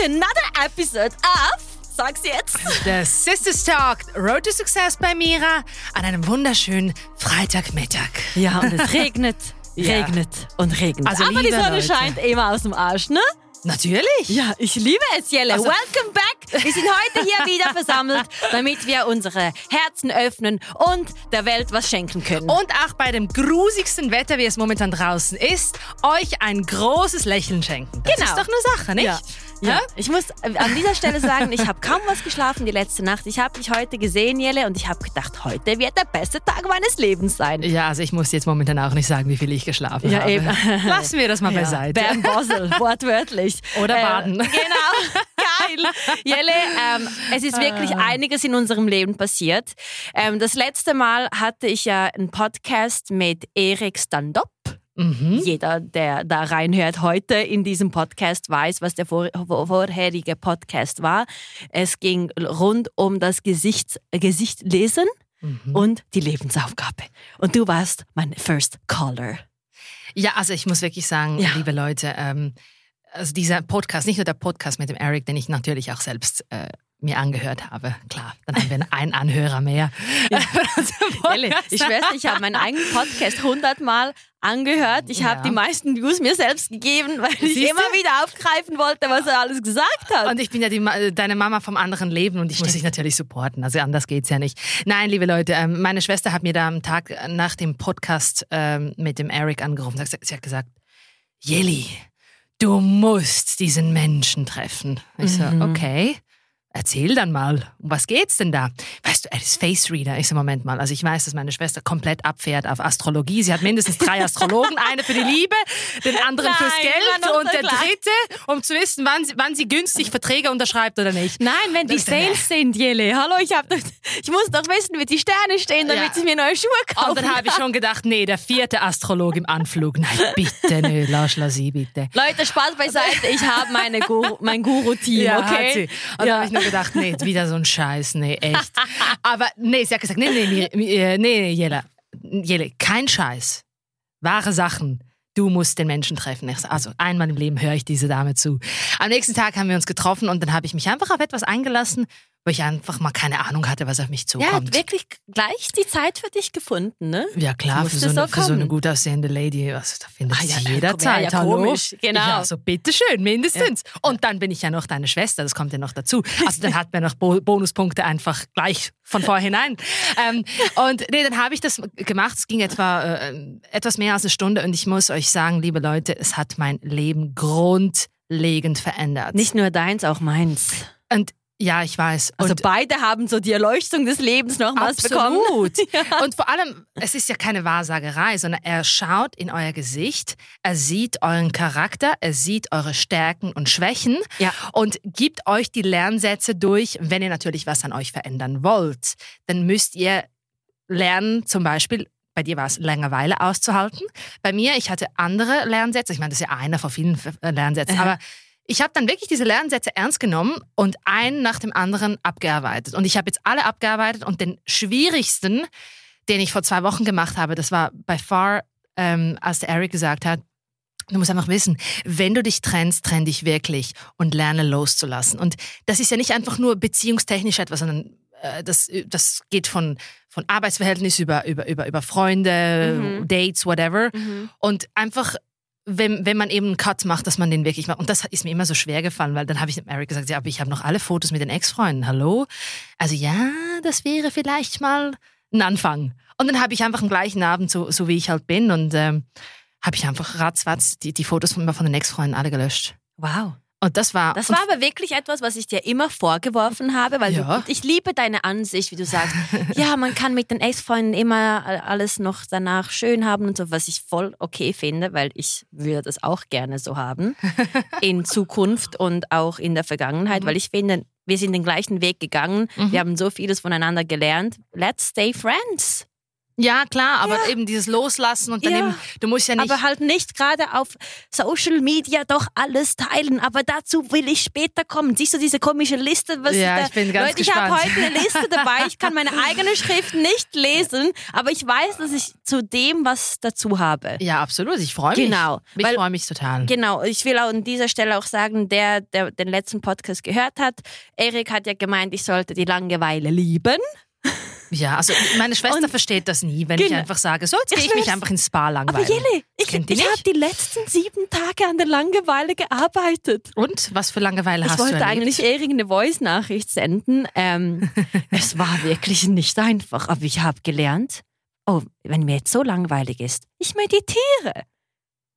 to another episode of Sag's jetzt. The Sisters Talk, Road to Success bei Mira an einem wunderschönen Freitagmittag. Ja, und es regnet, Ja. regnet und regnet. Also, Aber die Sonne Leute. scheint immer aus dem Arsch, ne? Natürlich. Ja, ich liebe es, Jelle. Also- Welcome back. Wir sind heute hier wieder versammelt, damit wir unsere Herzen öffnen und der Welt was schenken können. Und auch bei dem grusigsten Wetter, wie es momentan draußen ist, euch ein großes Lächeln schenken. Das Genau. ist doch eine Sache, nicht? Ja. Ja, ich muss äh, an dieser Stelle sagen, ich habe kaum was geschlafen die letzte Nacht. Ich habe dich heute gesehen, Jelle, und ich habe gedacht, heute wird der beste Tag meines Lebens sein. Ja, also ich muss jetzt momentan auch nicht sagen, wie viel ich geschlafen Ja, habe. eben. Lassen wir das mal beiseite. Bam Bossel, wortwörtlich. Oder Äh, baden. Genau, geil. Jelle, ähm, es ist wirklich Ah. einiges in unserem Leben passiert. Ähm, das letzte Mal hatte ich ja einen Podcast mit Erik Standop. Mhm. Jeder, der da reinhört heute in diesem Podcast, weiß, was der vor, vor- vorherige Podcast war. Es ging rund um das Gesicht, Gesicht lesen Mhm. und die Lebensaufgabe. Und du warst mein First Caller. Ja, also ich muss wirklich sagen, Ja. liebe Leute, ähm, also dieser Podcast, nicht nur der Podcast mit dem Eric, den ich natürlich auch selbst äh, mir angehört habe. Klar, dann haben wir einen Anhörer mehr. Jelle, ich schwör's, dir, ich habe meinen eigenen Podcast hundertmal angehört. Ich habe Ja. die meisten Views mir selbst gegeben, weil ich Siehst immer du? wieder aufgreifen wollte, was er alles gesagt hat. Und ich bin ja die, deine Mama vom anderen Leben und ich muss dich natürlich supporten. Also anders geht's ja nicht. Nein, liebe Leute, ähm, meine Schwester hat mir da am Tag nach dem Podcast ähm, mit dem Eric angerufen. Sie hat- gesagt, Jelly, du musst diesen Menschen treffen. Ich so, Mhm. okay. Erzähl dann mal, um was geht's denn da? Weißt du, er ist Face Reader. Ich so, Moment mal. Also ich weiß, dass meine Schwester komplett abfährt auf Astrologie. Sie hat mindestens drei Astrologen. Eine für die Liebe, den anderen fürs Nein, war Geld und der klar. dritte, um zu wissen, wann sie, wann sie günstig Verträge unterschreibt oder nicht. Nein, wenn die Sales sind, Jelle. Hallo, ich, hab ich muss doch wissen, wie die Sterne stehen, damit Ja. ich mir neue Schuhe kaufen Und dann habe ich schon gedacht, nee, der vierte Astrolog im Anflug. Nein, bitte, nö, lass la sie, bitte. Leute, Spaß beiseite, ich habe meine Guru, mein Guru-Team, Ja, okay? Und dann habe ich nur gedacht, nee, wieder so ein Scheiß, nee, echt. Aber nee, sie hat gesagt, nee, nee, nee, nee, nee Jelle, Jelle, kein Scheiß. Wahre Sachen. Du musst den Menschen treffen. Also einmal im Leben höre ich diese Dame zu. Am nächsten Tag haben wir uns getroffen und dann habe ich mich einfach auf etwas eingelassen, wo ich einfach mal keine Ahnung hatte, was auf mich Ja, zukommt. hat wirklich gleich die Zeit für dich gefunden, ne? Ja klar, für so, eine, so für so eine gut aussehende Lady, was, da findet Ah, sie ja, jederzeit. wär ja hallo? komisch, genau. Ja, so bitteschön, mindestens. Und dann bin ich ja noch deine Schwester, das kommt ja noch dazu. Also dann hat man noch Bo Bonuspunkte einfach gleich von vorhinein. ähm, und nee, dann habe ich das gemacht. Es ging etwa äh, etwas mehr als eine Stunde und ich muss euch sagen, liebe Leute, es hat mein Leben grundlegend verändert. Nicht nur deins, auch meins. und ja, ich weiß. Also und beide haben so die Erleuchtung des Lebens nochmals bekommen. Absolut. Und vor allem, es ist ja keine Wahrsagerei, sondern er schaut in euer Gesicht, er sieht euren Charakter, er sieht eure Stärken und Schwächen Ja. und gibt euch die Lernsätze durch, wenn ihr natürlich was an euch verändern wollt. Dann müsst ihr lernen, zum Beispiel, bei dir war es Langeweile auszuhalten. Bei mir, ich hatte andere Lernsätze. Ich meine, das ist ja einer von vielen Lernsätzen. Aber ich habe dann wirklich diese Lernsätze ernst genommen und einen nach dem anderen abgearbeitet. Und ich habe jetzt alle abgearbeitet und den schwierigsten, den ich vor zwei Wochen gemacht habe, das war by far, ähm, als der Eric gesagt hat, Du musst einfach wissen, wenn du dich trennst, trenn dich wirklich und lerne loszulassen. Und das ist ja nicht einfach nur beziehungstechnisch etwas, sondern äh, das, das geht von, von Arbeitsverhältnis über, über, über, über Freunde, Mhm. Dates, whatever. Und einfach, wenn, wenn man eben einen Cut macht, dass man den wirklich macht. Und das ist mir immer so schwer gefallen, weil dann habe ich dem Eric gesagt, ja, aber ich habe noch alle Fotos mit den Ex-Freunden. Hallo? Also ja, das wäre vielleicht mal ein Anfang. Und dann habe ich einfach am gleichen Abend, so, so wie ich halt bin, und ähm, habe ich einfach ratzfatz die, die Fotos von, von den Ex-Freunden alle gelöscht. Wow. Und das war. Das war aber wirklich etwas, was ich dir immer vorgeworfen habe, weil Ja. du, ich liebe deine Ansicht, wie du sagst, ja, man kann mit den Ex-Freunden immer alles noch danach schön haben und so, was ich voll okay finde, weil ich würde das auch gerne so haben in Zukunft und auch in der Vergangenheit, weil ich finde, wir sind den gleichen Weg gegangen, Mhm. wir haben so vieles voneinander gelernt. Let's stay friends. Ja, klar, aber Ja. eben dieses Loslassen und dann Ja. eben, du musst ja nicht. Aber halt nicht gerade auf Social Media doch alles teilen. Aber dazu will ich später kommen. Siehst du diese komische Liste? Was Ja, da, ich bin ganz Leute, ich habe heute eine Liste dabei. Ich kann meine eigene Schrift nicht lesen, aber ich weiß, dass ich zu dem was dazu habe. ja, absolut. Ich freue mich. Genau, Ich freue mich total. Genau, ich will auch an dieser Stelle auch sagen, der, der den letzten Podcast gehört hat, Erik hat ja gemeint, ich sollte die Langeweile lieben. Ja, also meine Schwester Und- versteht das nie, wenn ich Genau. einfach sage, so jetzt Ich gehe ich mich einfach ins Spa Aber langweilen. Jelle, ich, ich habe die letzten sieben Tage an der Langeweile gearbeitet. Und was für Langeweile Ich hast du wollte erlebt? eigentlich Erik eine Voice-Nachricht senden. Ähm, es war wirklich nicht einfach, aber ich habe gelernt, oh, wenn mir jetzt so langweilig ist, ich meditiere.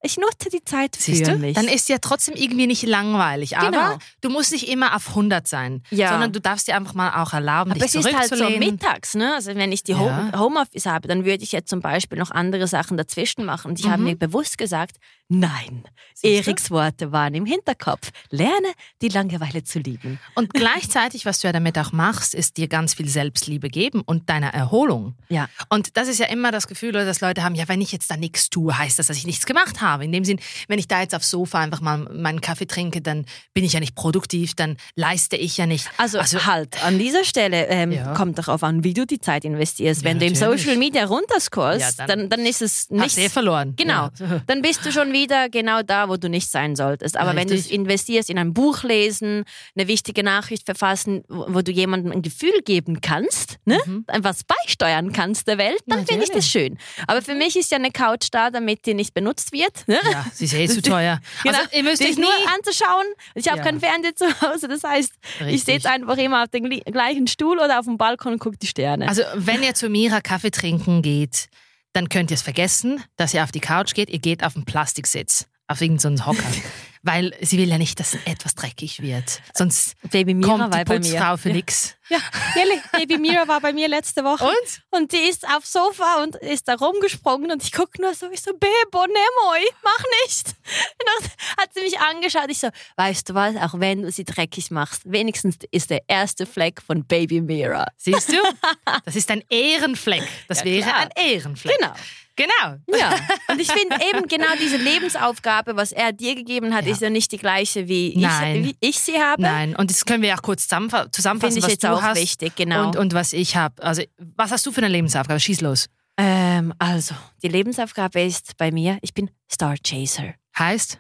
Ich nutze die Zeit Siehst für du? mich. Dann ist ja trotzdem irgendwie nicht langweilig. Aber Genau. du musst nicht immer auf 100 sein, Ja. sondern du darfst dir einfach mal auch erlauben, aber dich es ist halt so zurückzulehnen. mittags, ne? Also wenn ich die Ja. Home Homeoffice habe, dann würde ich jetzt zum Beispiel noch andere Sachen dazwischen machen. Und ich habe Mhm. mir bewusst gesagt, nein, Siehst du? Eriks Worte waren im Hinterkopf. Lerne die Langeweile zu lieben. Und gleichzeitig, was du ja damit auch machst, ist dir ganz viel Selbstliebe geben und deiner Erholung. Ja. Und das ist ja immer das Gefühl, dass Leute haben, ja, wenn ich jetzt da nichts tue, heißt das, dass ich nichts gemacht habe. In dem Sinn, wenn ich da jetzt aufs Sofa einfach mal meinen Kaffee trinke, dann bin ich ja nicht produktiv, dann leiste ich ja nicht. Also, halt, an dieser Stelle ähm, Ja. kommt darauf an, wie du die Zeit investierst. Ja, Wenn du im. Social Media runterscrollst, Ja, dann, dann dann, ist es hast du eh nicht. verloren. Genau. Ja. Dann bist du schon wieder genau da, wo du nicht sein solltest. Aber wenn du investierst in ein Buch lesen, eine wichtige Nachricht verfassen, wo wo du jemandem ein Gefühl geben kannst, ne? etwas beisteuern kannst der Welt, dann finde ich das schön. Aber für mich ist ja eine Couch da, damit die nicht benutzt wird. Ne? Ja, sie ist eh zu teuer. Genau. Also, ihr müsst euch nur anzuschauen. Ich habe Ja. kein Fernseher zu Hause, das heißt, ich Richtig. sitze einfach immer auf dem gleichen Stuhl oder auf dem Balkon und gucke die Sterne. Also, wenn ihr zu Mira Kaffee trinken geht, dann könnt ihr es vergessen, dass ihr auf die Couch geht. Ihr geht auf einen Plastiksitz, auf irgendeinen Hocker. Weil sie will ja nicht, dass etwas dreckig wird. Sonst Baby Mira kommt die. Putzfrau für ja. nix. Ja, Jelly, Baby Mira war bei mir letzte Woche. Und? Und die ist aufs Sofa und ist da rumgesprungen und ich gucke nur so, ich so, Bebo, Nemoi, mach nicht. Und dann hat sie mich angeschaut. Ich so, weißt du was, auch wenn du sie dreckig machst, wenigstens ist der erste Fleck von Baby Mira. Siehst du? Das ist ein Ehrenfleck. Das Ja, wäre klar. ein Ehrenfleck. Genau. Genau. Ja, und ich finde eben genau diese Lebensaufgabe, was er dir gegeben hat, Ja. ist ja nicht die gleiche, wie, Nein. ich, wie ich sie habe. Nein, und das können wir auch kurz zusammenfa- zusammenfassen, Finde ich was jetzt du auch hast wichtig, genau. und, und was ich habe. Also, was hast du für eine Lebensaufgabe? Schieß los. Ähm, also, die Lebensaufgabe ist bei mir, ich bin Star Chaser. Heißt,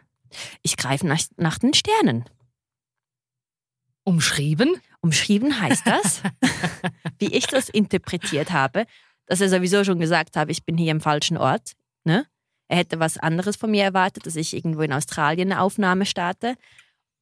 Ich greife nach, nach den Sternen. umschrieben. Umschrieben heißt das, wie ich das interpretiert habe, dass er sowieso schon gesagt habe, ich bin hier im falschen Ort. Ne? Er hätte was anderes von mir erwartet, dass ich irgendwo in Australien eine Aufnahme starte.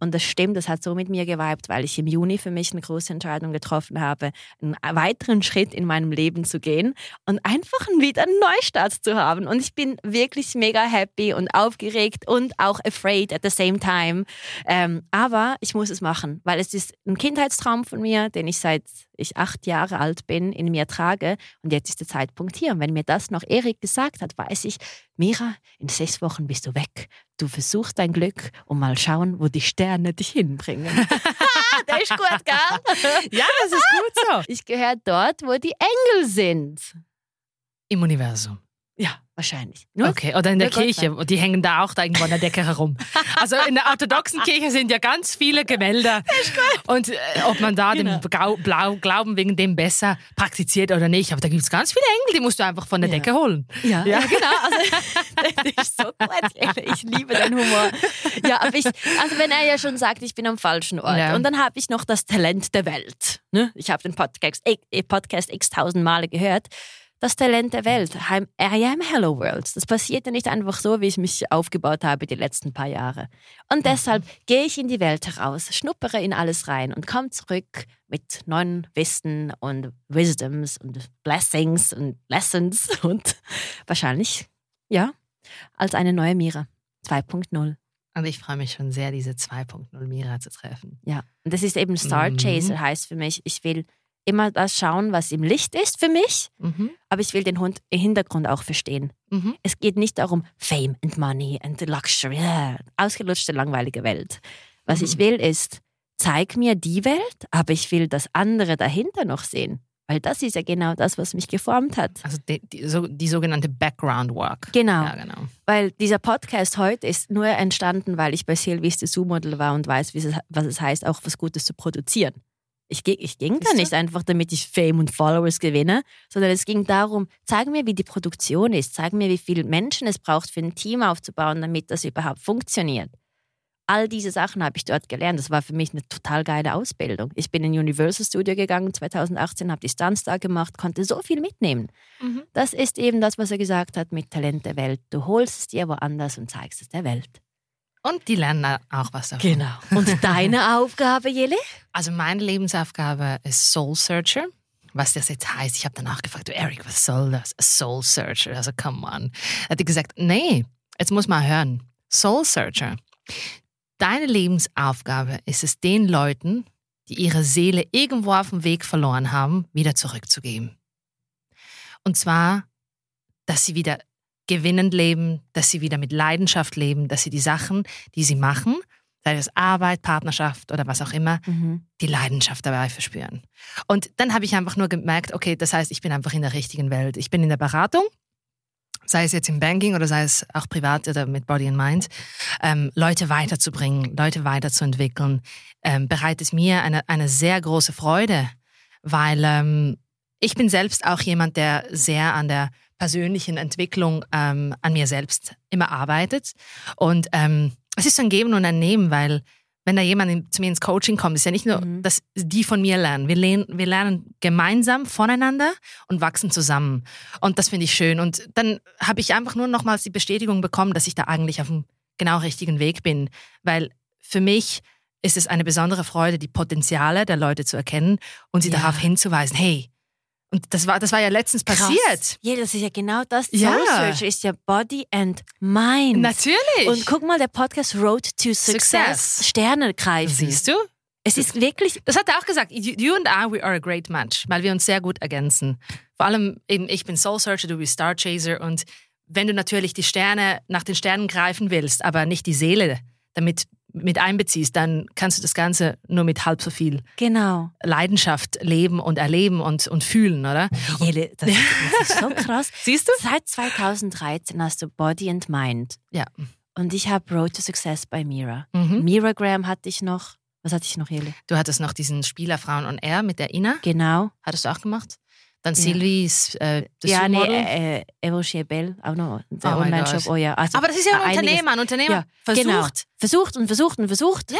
Und das stimmt, das hat so mit mir geweibt, weil ich im Juni für mich eine große Entscheidung getroffen habe, einen weiteren Schritt in meinem Leben zu gehen und einfach wieder einen Neustart zu haben. Und ich bin wirklich mega happy und aufgeregt und auch afraid at the same time. Ähm, aber ich muss es machen, weil es ist ein Kindheitstraum von mir, den ich seit ich acht Jahre alt bin, in mir trage. Und jetzt ist der Zeitpunkt hier. Und wenn mir das noch Erik gesagt hat, weiß ich, Mira, in sechs Wochen bist du weg. Du versuchst dein Glück und mal schauen, wo die Sterne dich hinbringen. der ist gut, gell? Ja, das ist gut so. Ich gehöre dort, wo die Engel sind. Im Universum. Ja, wahrscheinlich. Nur Okay, oder in der Kirche. Und die hängen da auch da irgendwo an der Decke herum. Also in der orthodoxen Kirche sind ja ganz viele Gemälde. Und äh, ob man da Genau. den Blau Glauben wegen dem besser praktiziert oder nicht. Aber da gibt es ganz viele Engel, die musst du einfach von der Ja. Decke holen. Ja, Ja. ja. genau. Also, das ist so gut. Ich liebe deinen Humor. Ja, aber ich, also wenn er ja schon sagt, ich bin am falschen Ort. Und dann habe ich noch das Talent der Welt. Ne? Ich habe den Podcast, äh, Podcast x tausend Male gehört. Das Talent der Welt. I am Hello World. Das passiert ja nicht einfach so, wie ich mich aufgebaut habe die letzten paar Jahre. Und deshalb gehe ich in die Welt heraus, schnuppere in alles rein und komme zurück mit neuen Wissen und Wisdoms und Blessings und Lessons und wahrscheinlich, ja, als eine neue Mira 2.0. Und ich freue mich schon sehr, diese 2.0 Mira zu treffen. Ja, und das ist eben Star Mhm. Chaser, heißt für mich, ich will immer das schauen, was im Licht ist für mich, Mhm. aber ich will den Hund im Hintergrund auch verstehen. Mhm. Es geht nicht darum, Fame and Money and Luxury, ja, ausgelutschte, langweilige Welt. Was Mhm. ich will ist, zeig mir die Welt, aber ich will das andere dahinter noch sehen. Weil das ist ja genau das, was mich geformt hat. Also die, die, so, die sogenannte Background Work. Genau. Ja, genau. Weil dieser Podcast heute ist nur entstanden, weil ich bei Silvies Dessous-Model war und weiß, es, was es heißt, auch was Gutes zu produzieren. Ich, ich ging da Siehst du? nicht einfach, damit ich Fame und Followers gewinne, sondern es ging darum, zeig mir, wie die Produktion ist, zeig mir, wie viele Menschen es braucht, für ein Team aufzubauen, damit das überhaupt funktioniert. All diese Sachen habe ich dort gelernt. Das war für mich eine total geile Ausbildung. Ich bin in Universal Studio gegangen 2018, habe die Stunts da gemacht, konnte so viel mitnehmen. Mhm. Das ist eben das, was er gesagt hat mit Talent der Welt. Du holst es dir woanders und zeigst es der Welt. Und die lernen auch was davon. Genau. Und deine Aufgabe, Jelle? Also meine Lebensaufgabe ist Soul Searcher. Was das jetzt heißt, ich habe danach gefragt, du Eric, was soll das? A Soul Searcher, also come on. Hat die gesagt, nee, jetzt muss man hören. Soul Searcher. Deine Lebensaufgabe ist es, den Leuten, die ihre Seele irgendwo auf dem Weg verloren haben, wieder zurückzugeben. Und zwar, dass sie wieder gewinnend leben, dass sie wieder mit Leidenschaft leben, dass sie die Sachen, die sie machen, sei es Arbeit, Partnerschaft oder was auch immer, die Leidenschaft dabei verspüren. Und dann habe ich einfach nur gemerkt, okay, das heißt, ich bin einfach in der richtigen Welt. Ich bin in der Beratung, sei es jetzt im Banking oder sei es auch privat oder mit Body and Mind, ähm, Leute weiterzubringen, Leute weiterzuentwickeln, ähm, bereitet mir eine, eine sehr große Freude, weil ähm, ich bin selbst auch jemand, der sehr an der persönlichen Entwicklung ähm, an mir selbst immer arbeitet. Und ähm, es ist so ein Geben und ein Nehmen, weil wenn da jemand in, zu mir ins Coaching kommt, ist ja nicht nur, Mhm. dass die von mir lernen. Wir, lernen. wir lernen gemeinsam voneinander und wachsen zusammen. Und das finde ich schön. Und dann habe ich einfach nur nochmals die Bestätigung bekommen, dass ich da eigentlich auf dem genau richtigen Weg bin. Weil für mich ist es eine besondere Freude, die Potenziale der Leute zu erkennen und sie Ja. darauf hinzuweisen, hey, und das war, das war ja letztens passiert. Krass. Ja, das ist ja genau das. Ja. Soul Search ist ja Body and Mind. Natürlich. Und guck mal, der Podcast Road to Success, Success. Sterne greifen. Siehst du? Es ist wirklich, Das hat er auch gesagt. You you and I, we are a great match, weil wir uns sehr gut ergänzen. Vor allem eben, ich bin Soul Searcher, du bist Star Chaser und wenn du natürlich die Sterne nach den Sternen greifen willst, aber nicht die Seele damit mit einbeziehst, dann kannst du das Ganze nur mit halb so viel genau. Leidenschaft leben und erleben und, und fühlen, oder? Jelle, das, das ist so krass. Siehst du? Seit 2013 hast du Body and Mind. Ja. Und ich habe Road to Success bei Mira. Mhm. Miragram hatte ich noch. Was hatte ich noch, Jelle? Du hattest noch diesen Spieler Frauen on Air mit der Ina. Genau. Hattest du auch gemacht? Dann Ja. Sylvies äh, ja, nee, äh, äh, Evo Bell, auch noch. Der Oh Online-Shop. Oh ja. Also Aber das ist ja ein einiges. Unternehmer, ein Unternehmer. Ja, Versucht. Genau. Versucht und versucht und versucht.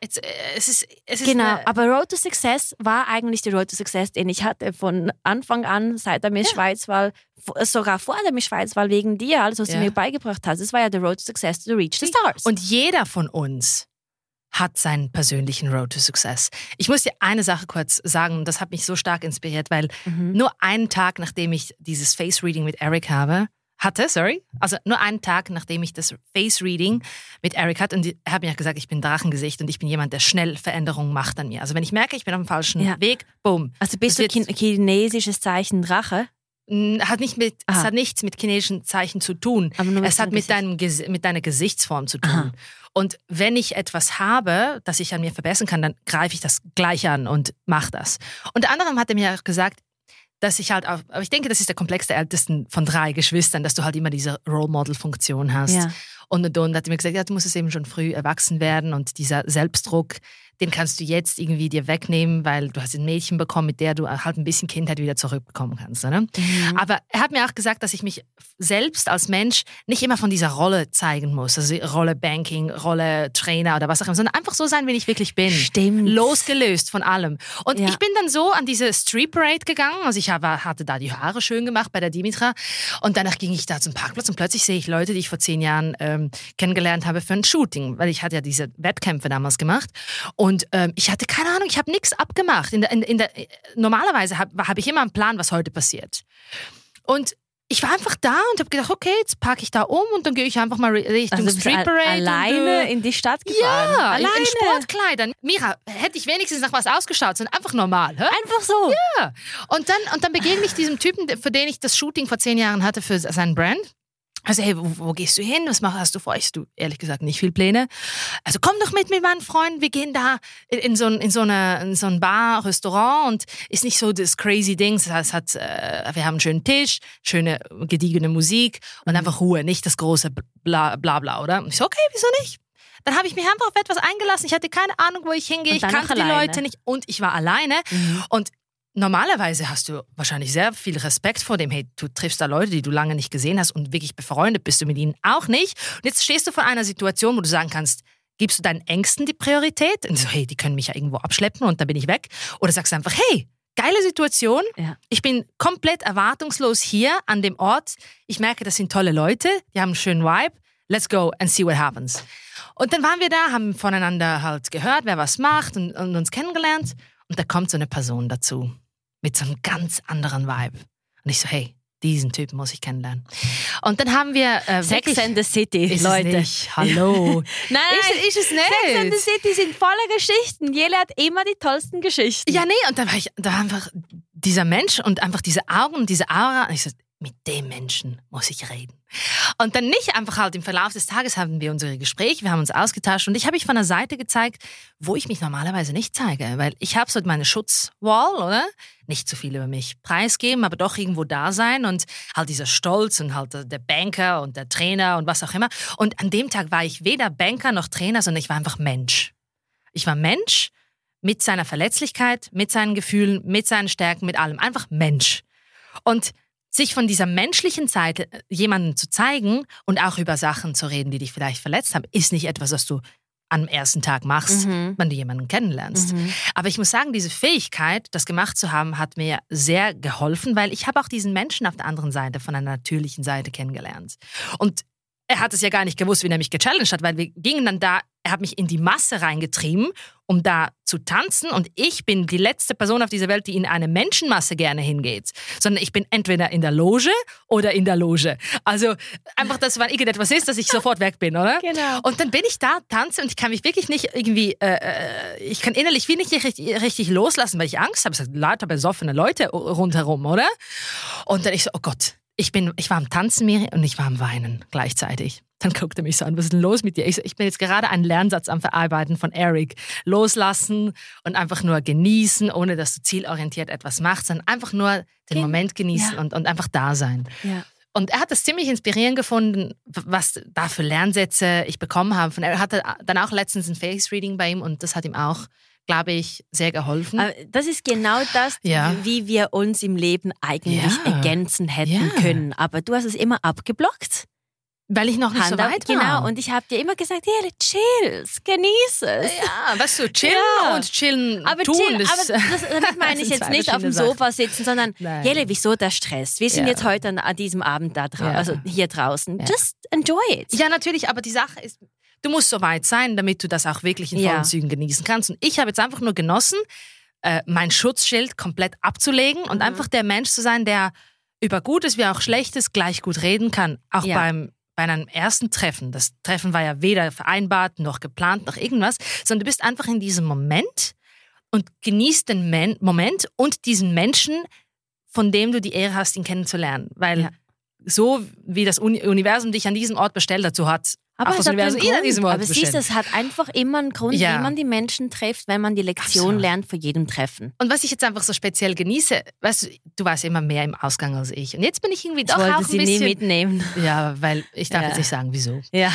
Jetzt, äh, es ist, es ist Genau, aber Road to Success war eigentlich der Road to Success, den ich hatte von Anfang an, seit der Miss Schweizwahl, v- sogar vor der Miss Schweizwahl wegen dir, alles, was Ja. du mir beigebracht hast. Es war ja der Road to Success to reach the stars. Und jeder von uns hat seinen persönlichen Road to Success. Ich muss dir eine Sache kurz sagen, das hat mich so stark inspiriert, weil Mhm. nur einen Tag, nachdem ich dieses Face Reading mit Eric habe, hatte, sorry, also nur einen Tag, nachdem ich das Face Reading mit Eric hatte, und er hat mir auch gesagt, ich bin Drachengesicht und ich bin jemand, der schnell Veränderungen macht an mir. Also wenn ich merke, ich bin auf dem falschen Ja. Weg, boom. also bist du das kin chinesisches Zeichen Drache? Hat nicht mit, es hat nichts mit chinesischen Zeichen zu tun. Es hat mit, deinem, mit deiner Gesichtsform zu tun. Aha. Und wenn ich etwas habe, das ich an mir verbessern kann, dann greife ich das gleich an und mache das. Unter anderem hat er mir auch gesagt, dass ich halt auch, aber ich denke, das ist der Komplex der ältesten von drei Geschwistern, dass du halt immer diese Role Model Funktion hast. Ja. Und, und, und hat er mir gesagt, ja, du musst es eben schon früh erwachsen werden und dieser Selbstdruck, den kannst du jetzt irgendwie dir wegnehmen, weil du hast ein Mädchen bekommen, mit der du halt ein bisschen Kindheit wieder zurückbekommen kannst. Ne? Mhm. Aber er hat mir auch gesagt, dass ich mich selbst als Mensch nicht immer von dieser Rolle zeigen muss. Also Rolle Banking, Rolle Trainer oder was auch immer, sondern einfach so sein, wie ich wirklich bin. Stimmt. Losgelöst von allem. Und Ja. ich bin dann so an diese Street Parade gegangen. Also ich habe, hatte da die Haare schön gemacht bei der Dimitra. Und danach ging ich da zum Parkplatz und plötzlich sehe ich Leute, die ich vor zehn Jahren ähm, kennengelernt habe für ein Shooting. Weil ich hatte ja diese Wettkämpfe damals gemacht. Und ähm, ich hatte keine Ahnung, ich habe nichts abgemacht. In der, in, in der, normalerweise habe hab ich immer einen Plan, was heute passiert. Und ich war einfach da und habe gedacht, okay, jetzt packe ich da um und dann gehe ich einfach mal Richtung also Street Parade. alleine und, äh, in die Stadt gefahren. ja, in, alleine. in Sportkleidern. Mira, hätte ich wenigstens nach was ausgeschaut, sondern einfach normal. Hä? Einfach so. Ja. Und dann, und dann begegne ich diesem Typen, für den ich das Shooting vor zehn Jahren hatte für seinen Brand. Also, hey, wo, wo gehst du hin? Was machst hast du vor? Ich, du, ehrlich gesagt, nicht viel Pläne. Also, komm doch mit mit meinen Freunden. Wir gehen da in, in so, ein, in so, eine, in so ein Bar, Restaurant und ist nicht so das crazy Ding. Das heißt, hat, äh, wir haben einen schönen Tisch, schöne, gediegene Musik und einfach Ruhe, nicht das große bla bla, bla oder? Und ich so, okay, wieso nicht? Dann habe ich mich einfach auf etwas eingelassen. Ich hatte keine Ahnung, wo ich hingehe. Ich kannte die. Leute nicht und ich war alleine. Mhm. Und normalerweise hast du wahrscheinlich sehr viel Respekt vor dem, hey, du triffst da Leute, die du lange nicht gesehen hast und wirklich befreundet bist du mit ihnen auch nicht. Und jetzt stehst du vor einer Situation, wo du sagen kannst, gibst du deinen Ängsten die Priorität? Und so, hey, die können mich ja irgendwo abschleppen und dann bin ich weg. Oder sagst du einfach, hey, geile Situation. Ja. Ich bin komplett erwartungslos hier an dem Ort. Ich merke, das sind tolle Leute, die haben einen schönen Vibe. Let's go and see what happens. Und dann waren wir da, haben voneinander halt gehört, wer was macht und, und uns kennengelernt. Und da kommt so eine Person dazu mit so einem ganz anderen Vibe. Und ich so, hey, diesen Typen muss ich kennenlernen. Und dann haben wir äh, Sex wirklich, and the City, ist Leute. Es nicht. Hallo. Nein, ist, ist es nicht? Sex and the City sind voller Geschichten. Jele hat immer die tollsten Geschichten. Ja, nee, und da war ich, da war einfach dieser Mensch und einfach diese Augen und diese Aura. Und ich so, mit dem Menschen muss ich reden. Und dann nicht einfach halt im Verlauf des Tages haben wir unsere Gespräche, wir haben uns ausgetauscht und ich habe mich von der Seite gezeigt, wo ich mich normalerweise nicht zeige, weil ich habe so meine Schutzwall, oder? Nicht zu viel über mich preisgeben, aber doch irgendwo da sein und halt dieser Stolz und halt der Banker und der Trainer und was auch immer. Und an dem Tag war ich weder Banker noch Trainer, sondern ich war einfach Mensch. Ich war Mensch mit seiner Verletzlichkeit, mit seinen Gefühlen, mit seinen Stärken, mit allem. Einfach Mensch. Und sich von dieser menschlichen Seite äh, jemandem zu zeigen und auch über Sachen zu reden, die dich vielleicht verletzt haben, ist nicht etwas, was du am ersten Tag machst, Mhm. wenn du jemanden kennenlernst. Mhm. Aber ich muss sagen, diese Fähigkeit, das gemacht zu haben, hat mir sehr geholfen, weil ich habe auch diesen Menschen auf der anderen Seite, von einer natürlichen Seite kennengelernt. Und er hat es ja gar nicht gewusst, wie er mich gechallenged hat, weil wir gingen dann da, er hat mich in die Masse reingetrieben, um da zu tanzen und ich bin die letzte Person auf dieser Welt, die in eine Menschenmasse gerne hingeht, sondern ich bin entweder in der Loge oder in der Loge. Also einfach, dass wenn irgendetwas ist, dass ich sofort weg bin, oder? Genau. Und dann bin ich da, tanze und ich kann mich wirklich nicht irgendwie, äh, äh, ich kann innerlich wie nicht richtig, richtig loslassen, weil ich Angst habe. Es sind lauter besoffene Leute rundherum, oder? Und dann ich so, oh Gott, ich bin, ich war am Tanzen Miri, und ich war am Weinen gleichzeitig. Dann guckte er mich so an, was ist denn los mit dir? Ich, so, ich bin jetzt gerade einen Lernsatz am Verarbeiten von Eric. Loslassen und einfach nur genießen, ohne dass du zielorientiert etwas machst, sondern einfach nur den Gen- Moment genießen ja. und, und einfach da sein. Ja. Und er hat es ziemlich inspirierend gefunden, was da für Lernsätze ich bekommen habe. Von er hatte dann auch letztens ein Face Reading bei ihm und das hat ihm auch, glaube ich, sehr geholfen. Das ist genau das, Ja. wie wir uns im Leben eigentlich Ja. ergänzen hätten Ja. können. Aber du hast es immer abgeblockt. weil ich noch nicht so Hand auf- weit genau. war. Und ich habe dir immer gesagt, Jele, chills, genieße es. ja, weißt du, chillen Ja. und chillen Aber, tun. chill, das, aber das, damit meine ich jetzt nicht auf dem verschiedene Sofa sitzen, sondern Nein. Jelle, wieso der Stress? Wir sind Ja. jetzt heute an, diesem Abend da draußen, also hier draußen. Just enjoy it. Ja, natürlich, aber die Sache ist, du musst so weit sein, damit du das auch wirklich in Ja. vollen Zügen genießen kannst. Und ich habe jetzt einfach nur genossen, äh, mein Schutzschild komplett abzulegen und Mhm. einfach der Mensch zu sein, der über Gutes wie auch Schlechtes gleich gut reden kann. Auch Ja. beim bei einem ersten Treffen. Das Treffen war ja weder vereinbart noch geplant noch irgendwas, sondern du bist einfach in diesem Moment und genießt den Men Moment und diesen Menschen, von dem du die Ehre hast, ihn kennenzulernen. Weil Ja. so wie das Uni Universum dich an diesem Ort bestellt dazu hat, Aber auch es das Universum ihn an diesem Ort Aber siehst es hat einfach immer einen Grund, Ja. wie man die Menschen trifft, wenn man die Lektion Absolut. lernt vor jedem Treffen. Und was ich jetzt einfach so speziell genieße, weißt du, du warst immer mehr im Ausgang als ich. Und jetzt bin ich irgendwie Ich doch auch ein sie nie bisschen... mitnehmen. ja, weil ich darf Ja. jetzt nicht sagen, wieso. Ja,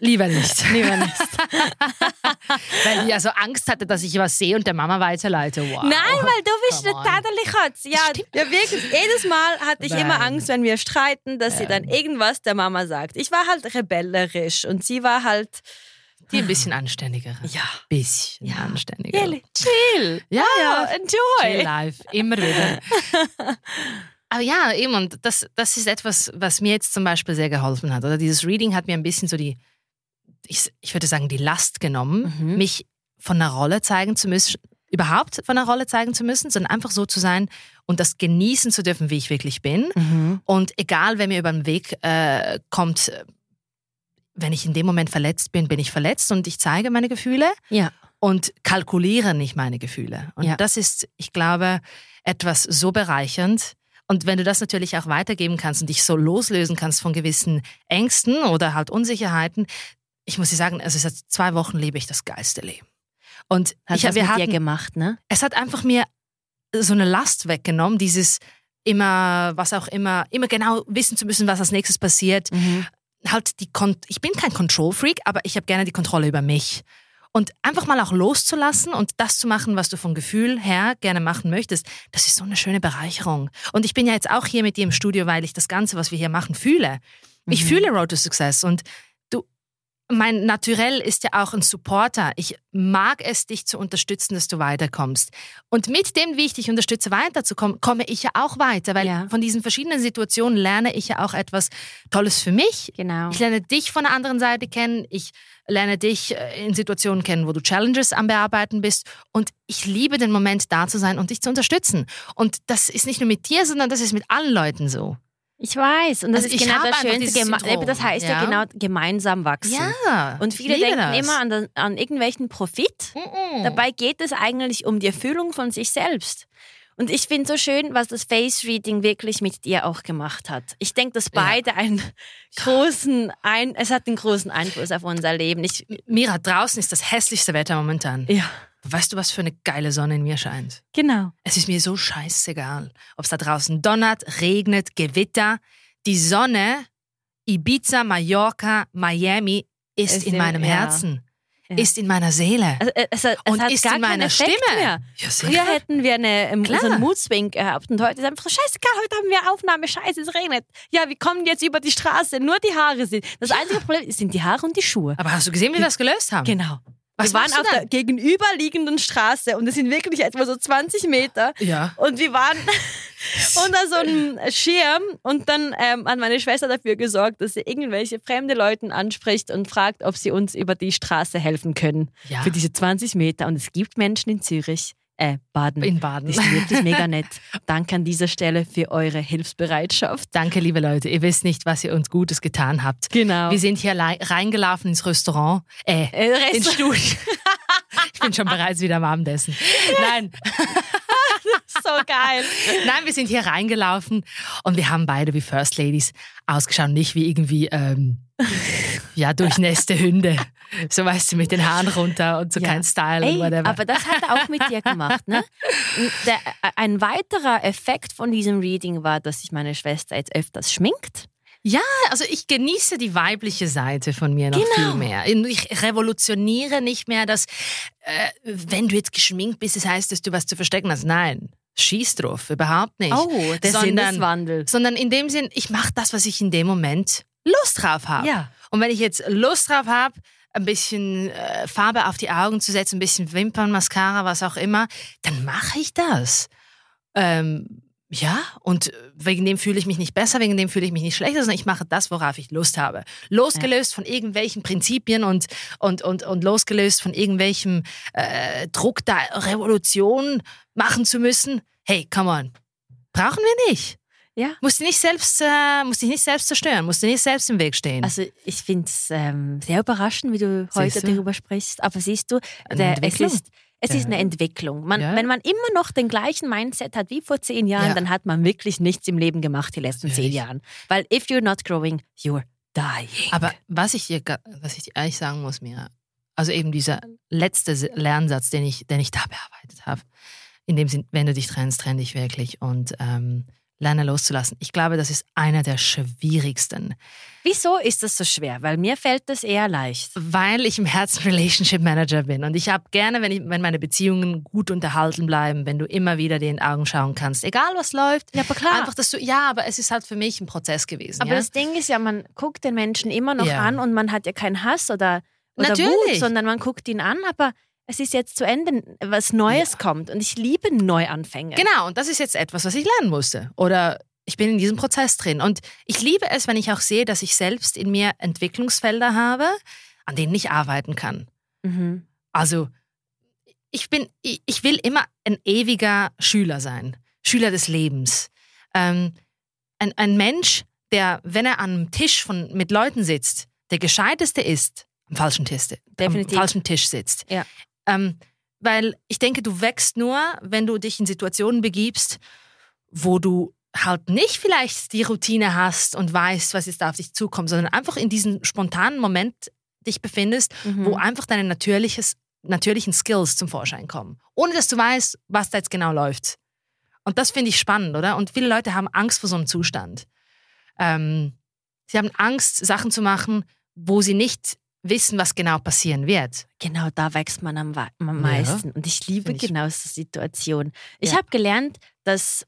Lieber nicht. lieber nicht. weil die ja so Angst hatte, dass ich was sehe und der Mama weiterleite. Wow. Nein, weil du bist eine on. Tadelikatz. Ja, ja, wirklich. Jedes Mal hatte ich Nein. immer Angst, wenn wir streiten, dass sie dann irgendwas der Mama sagt. Ich war halt rebellerisch und sie war halt, Die ein bisschen anständiger. ja, Bisschen Ja. anständiger. Jelle, chill. Ja, ja. Enjoy. Chill live, immer wieder. Aber ja, eben, und das, das ist etwas, was mir jetzt zum Beispiel sehr geholfen hat. Oder dieses Reading hat mir ein bisschen so die, ich, ich würde sagen, die Last genommen, Mhm. mich von einer Rolle zeigen zu müssen, überhaupt von einer Rolle zeigen zu müssen, sondern einfach so zu sein und das genießen zu dürfen, wie ich wirklich bin. Mhm. Und egal, wer mir über den Weg äh, kommt, wenn ich in dem Moment verletzt bin, bin ich verletzt und ich zeige meine Gefühle Ja. und kalkuliere nicht meine Gefühle. Und Ja. das ist, ich glaube, etwas so bereichernd. Und wenn du das natürlich auch weitergeben kannst und dich so loslösen kannst von gewissen Ängsten oder halt Unsicherheiten, ich muss dir sagen, also seit zwei Wochen lebe ich das geilste Leben. Und Hat ich, das wir mit hatten, dir gemacht, ne? es hat einfach mir so eine Last weggenommen, dieses immer, was auch immer, immer genau wissen zu müssen, was als nächstes passiert. Mhm. Halt die Kon ich bin kein Control-Freak, aber ich habe gerne die Kontrolle über mich. Und einfach mal auch loszulassen und das zu machen, was du vom Gefühl her gerne machen möchtest, das ist so eine schöne Bereicherung. Und ich bin ja jetzt auch hier mit dir im Studio, weil ich das Ganze, was wir hier machen, fühle. Ich Mhm. fühle Road to Success und mein Naturell ist ja auch ein Supporter. Ich mag es, dich zu unterstützen, dass du weiterkommst. Und mit dem, wie ich dich unterstütze, weiterzukommen, komme ich ja auch weiter, weil Ja. von diesen verschiedenen Situationen lerne ich ja auch etwas Tolles für mich. Genau. Ich lerne dich von der anderen Seite kennen. Ich lerne dich äh, in Situationen kennen, wo du Challenges am Bearbeiten bist. Und ich liebe den Moment, da zu sein und dich zu unterstützen. Und das ist nicht nur mit dir, sondern das ist mit allen Leuten so. Ich weiß. Und das Also ist genau das Schönste. Syndrom, Das heißt ja, ja. genau gemeinsam wachsen. Ja. Und viele denken das. immer an, den, an irgendwelchen Profit. Mm-mm. Dabei geht es eigentlich um die Erfüllung von sich selbst. Und ich finde so schön, was das Face Reading wirklich mit dir auch gemacht hat. Ich denke, dass Ja. beide einen großen, ein, es hat einen großen Einfluss auf unser Leben. Ich, Mira, draußen ist das hässlichste Wetter momentan. ja, Weißt du, was für eine geile Sonne in mir scheint? genau. Es ist mir so scheißegal, ob es da draußen donnert, regnet, Gewitter. Die Sonne, Ibiza, Mallorca, Miami ist Ist in meinem ja. Herzen, Ja. ist in meiner Seele Also, äh, es, es und ist gar in meiner Effekt Stimme. Mehr. Ja, Früher hätten wir eine, ähm, Klar. so einen Moodswing gehabt und heute ist einfach scheißegal, heute haben wir Aufnahme, scheiße, es regnet. Ja, wir kommen jetzt über die Straße, nur die Haare sind. Das einzige Problem sind die Haare und die Schuhe. Aber hast du gesehen, wie wir das gelöst haben? Genau. Was wir waren auf der gegenüberliegenden Straße und es sind wirklich etwa so 20 Meter. Ja. Und wir waren unter so einem Schirm und dann ähm, hat meine Schwester dafür gesorgt, dass sie irgendwelche fremde Leute anspricht und fragt, ob sie uns über die Straße helfen können. Ja. Für diese 20 Meter. Und es gibt Menschen in Zürich, äh, Baden. In Baden. Die sind wirklich mega nett. Danke an dieser Stelle für eure Hilfsbereitschaft. Danke, liebe Leute. Ihr wisst nicht, was ihr uns Gutes getan habt. Genau. Wir sind hier reingelaufen ins Restaurant. Äh, Äh, Rest- ins Studio. ich bin schon bereits wieder am Abendessen. Nein, so geil. nein, wir sind hier reingelaufen und wir haben beide wie First Ladies ausgeschaut, nicht wie irgendwie ähm, ja durchnässte Hunde. So weißt du, mit den Haaren runter und so Ja. kein Style Ey, und whatever. aber das hat er auch mit dir gemacht, ne? Der, ein weiterer Effekt von diesem Reading war, dass sich meine Schwester jetzt öfters schminkt. Ja, also ich genieße die weibliche Seite von mir noch Genau. viel mehr. Ich revolutioniere nicht mehr, dass äh, wenn du jetzt geschminkt bist, das heißt, dass du was zu verstecken hast. Nein, schieß drauf, überhaupt nicht. Oh, der Sondern- Sinneswandel. Sondern in dem Sinn, ich mache das, was ich in dem Moment Lust drauf habe. Ja. Und wenn ich jetzt Lust drauf habe, ein bisschen äh, Farbe auf die Augen zu setzen, ein bisschen Wimpern, Mascara, was auch immer, dann mache ich das. Ähm, ja, und wegen dem fühle ich mich nicht besser, wegen dem fühle ich mich nicht schlechter, sondern ich mache das, worauf ich Lust habe. Losgelöst von irgendwelchen Prinzipien und, und, und, und losgelöst von irgendwelchem äh, Druck, da Revolution machen zu müssen. Hey, come on. Brauchen wir nicht. Ja. Musst du nicht selbst, äh, musst dich nicht selbst zerstören, musst du nicht selbst im Weg stehen. Also ich finde es ähm, sehr überraschend, wie du heute du? darüber sprichst. Aber siehst du, der, es, ist, es ist eine Entwicklung. Man, Ja. Wenn man immer noch den gleichen Mindset hat wie vor zehn Jahren, Ja. dann hat man wirklich nichts im Leben gemacht die letzten zehn Natürlich. Jahren. Weil if you're not growing, you're dying. Aber was ich dir, was ich dir ehrlich sagen muss, Mira, also eben dieser letzte Lernsatz, den ich, den ich da bearbeitet habe, in dem Sinn, wenn du dich trennst, trenn dich wirklich und ähm, lerne loszulassen. Ich glaube, das ist einer der schwierigsten, Wieso ist das so schwer? Weil mir fällt das eher leicht. weil ich im Herzen Relationship Manager bin und ich habe gerne, wenn, ich, wenn meine Beziehungen gut unterhalten bleiben, wenn du immer wieder dir in die Augen schauen kannst, egal was läuft. Ja, aber klar. Einfach, dass du, ja, aber es ist halt für mich ein Prozess gewesen. Aber ja? das Ding ist ja, man guckt den Menschen immer noch Ja. an und man hat ja keinen Hass oder, oder Wut, Natürlich. sondern man guckt ihn an, aber es ist jetzt zu Ende, was Neues kommt und ich liebe Neuanfänge. Genau, und das ist jetzt etwas, was ich lernen musste. Oder ich bin in diesem Prozess drin. Und ich liebe es, wenn ich auch sehe, dass ich selbst in mir Entwicklungsfelder habe, an denen ich arbeiten kann. Mhm. Also ich bin, ich ich will immer ein ewiger Schüler sein, Schüler des Lebens. Ähm, ein, ein Mensch, der, wenn er an einem Tisch von, mit Leuten sitzt, der gescheiteste ist, am falschen Tisch, Definitiv. am falschen Tisch sitzt. Ja. Ähm, weil ich denke, du wächst nur, wenn du dich in Situationen begibst, wo du halt nicht vielleicht die Routine hast und weißt, was jetzt da auf dich zukommt, sondern einfach in diesem spontanen Moment dich befindest, Mhm. wo einfach deine natürliches, natürlichen Skills zum Vorschein kommen. Ohne dass du weißt, was da jetzt genau läuft. Und das finde ich spannend, oder? Und viele Leute haben Angst vor so einem Zustand. Ähm, sie haben Angst, Sachen zu machen, wo sie nicht wissen, was genau passieren wird. Genau, da wächst man am, am Ja. meisten. Und ich liebe ich- genau so Situationen. Ich Ja. habe gelernt, dass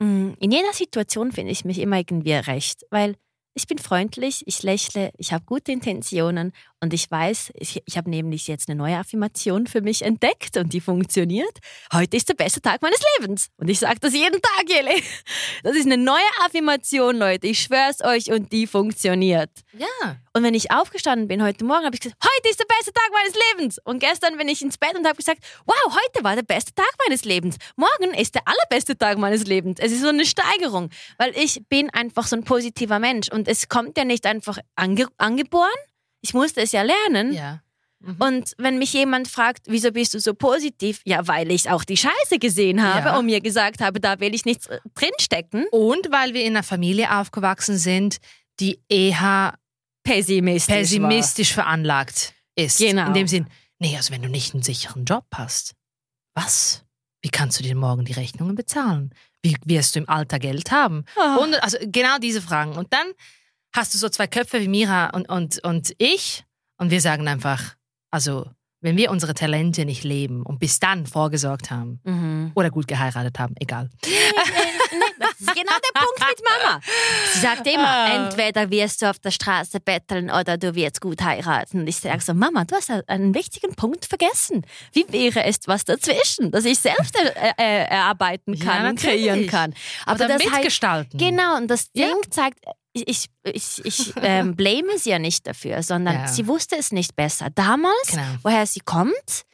mh, in jeder Situation finde ich mich immer irgendwie recht, weil ich bin freundlich, ich lächle, ich habe gute Intentionen und ich weiß, ich, ich habe nämlich jetzt eine neue Affirmation für mich entdeckt und die funktioniert. Heute ist der beste Tag meines Lebens. Und ich sage das jeden Tag, Jelle. Das ist eine neue Affirmation, Leute. Ich schwör's euch und die funktioniert. Ja. Und wenn ich aufgestanden bin heute Morgen, habe ich gesagt, heute ist der beste Tag meines Lebens. Und gestern bin ich ins Bett und habe gesagt, wow, heute war der beste Tag meines Lebens. Morgen ist der allerbeste Tag meines Lebens. Es ist so eine Steigerung, weil ich bin einfach so ein positiver Mensch und es kommt ja nicht einfach ange angeboren. Ich musste es ja lernen. Ja. Und wenn mich jemand fragt, wieso bist du so positiv? Ja, weil ich auch die Scheiße gesehen habe Ja. und mir gesagt habe, da will ich nichts äh, drinstecken. Und weil wir in einer Familie aufgewachsen sind, die eher Pessimistisch. war. pessimistisch veranlagt ist. Genau. In dem Sinn, nee, also wenn du nicht einen sicheren Job hast, was? Wie kannst du dir morgen die Rechnungen bezahlen? Wie wirst du im Alter Geld haben? Ah. Und also genau diese Fragen. Und dann hast du so zwei Köpfe wie Mira und, und, und ich und wir sagen einfach, also wenn wir unsere Talente nicht leben und bis dann vorgesorgt haben Mhm. oder gut geheiratet haben, egal. Das ist genau der Punkt mit Mama. Sie sagt immer, Ah. entweder wirst du auf der Straße betteln oder du wirst gut heiraten. Und ich sage so, Mama, du hast einen wichtigen Punkt vergessen. Wie wäre es was dazwischen, dass ich selbst er, äh, erarbeiten Ja, kann und kreieren kann. Aber Oder das mitgestalten. genau, und das Ja. Ding zeigt, ich, ich, ich ähm, blame sie ja nicht dafür, sondern Ja. sie wusste es nicht besser. Damals, Genau. woher sie kommt,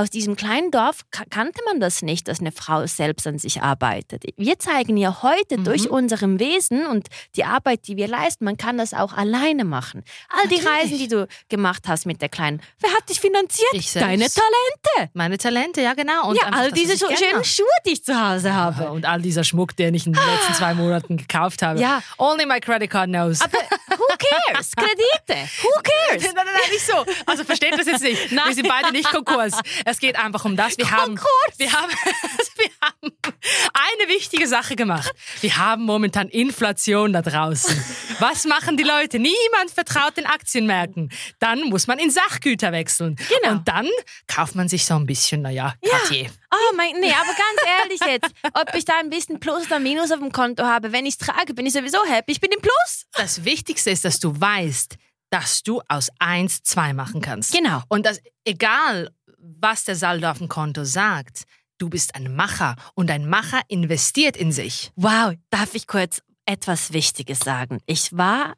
aus diesem kleinen Dorf ka- kannte man das nicht, dass eine Frau selbst an sich arbeitet. Wir zeigen ja heute Mhm. durch unserem Wesen und die Arbeit, die wir leisten, man kann das auch alleine machen. All die Natürlich. Reisen, die du gemacht hast mit der Kleinen, wer hat dich finanziert? Ich selbst. Deine Talente. Meine Talente, ja genau. Und ja, einfach, all diese schönen. Schuhe, die ich zu Hause habe. Und all dieser Schmuck, den ich in den letzten zwei Monaten gekauft habe. Ja. Only my credit card knows. Aber who cares? Kredite. Who cares? Nein, nein, nein, nicht so. Also versteht das jetzt nicht. Wir sind beide nicht Konkurs. Es geht einfach um das. Wir haben, wir haben, wir haben eine wichtige Sache gemacht. Wir haben momentan Inflation da draußen. Was machen die Leute? Niemand vertraut den Aktienmärkten. Dann muss man in Sachgüter wechseln. Genau. Und dann kauft man sich so ein bisschen, naja, Cartier. Oh mein, nee, aber ganz ehrlich jetzt, ob ich da ein bisschen Plus oder Minus auf dem Konto habe, wenn ich es trage, bin ich sowieso happy. Ich bin im Plus. Das Wichtigste ist, dass du weißt, dass du aus eins zwei machen kannst. Genau. Und dass egal, was der Saldo auf dem Konto sagt, du bist ein Macher und ein Macher investiert in sich. Wow, darf ich kurz etwas Wichtiges sagen? Ich war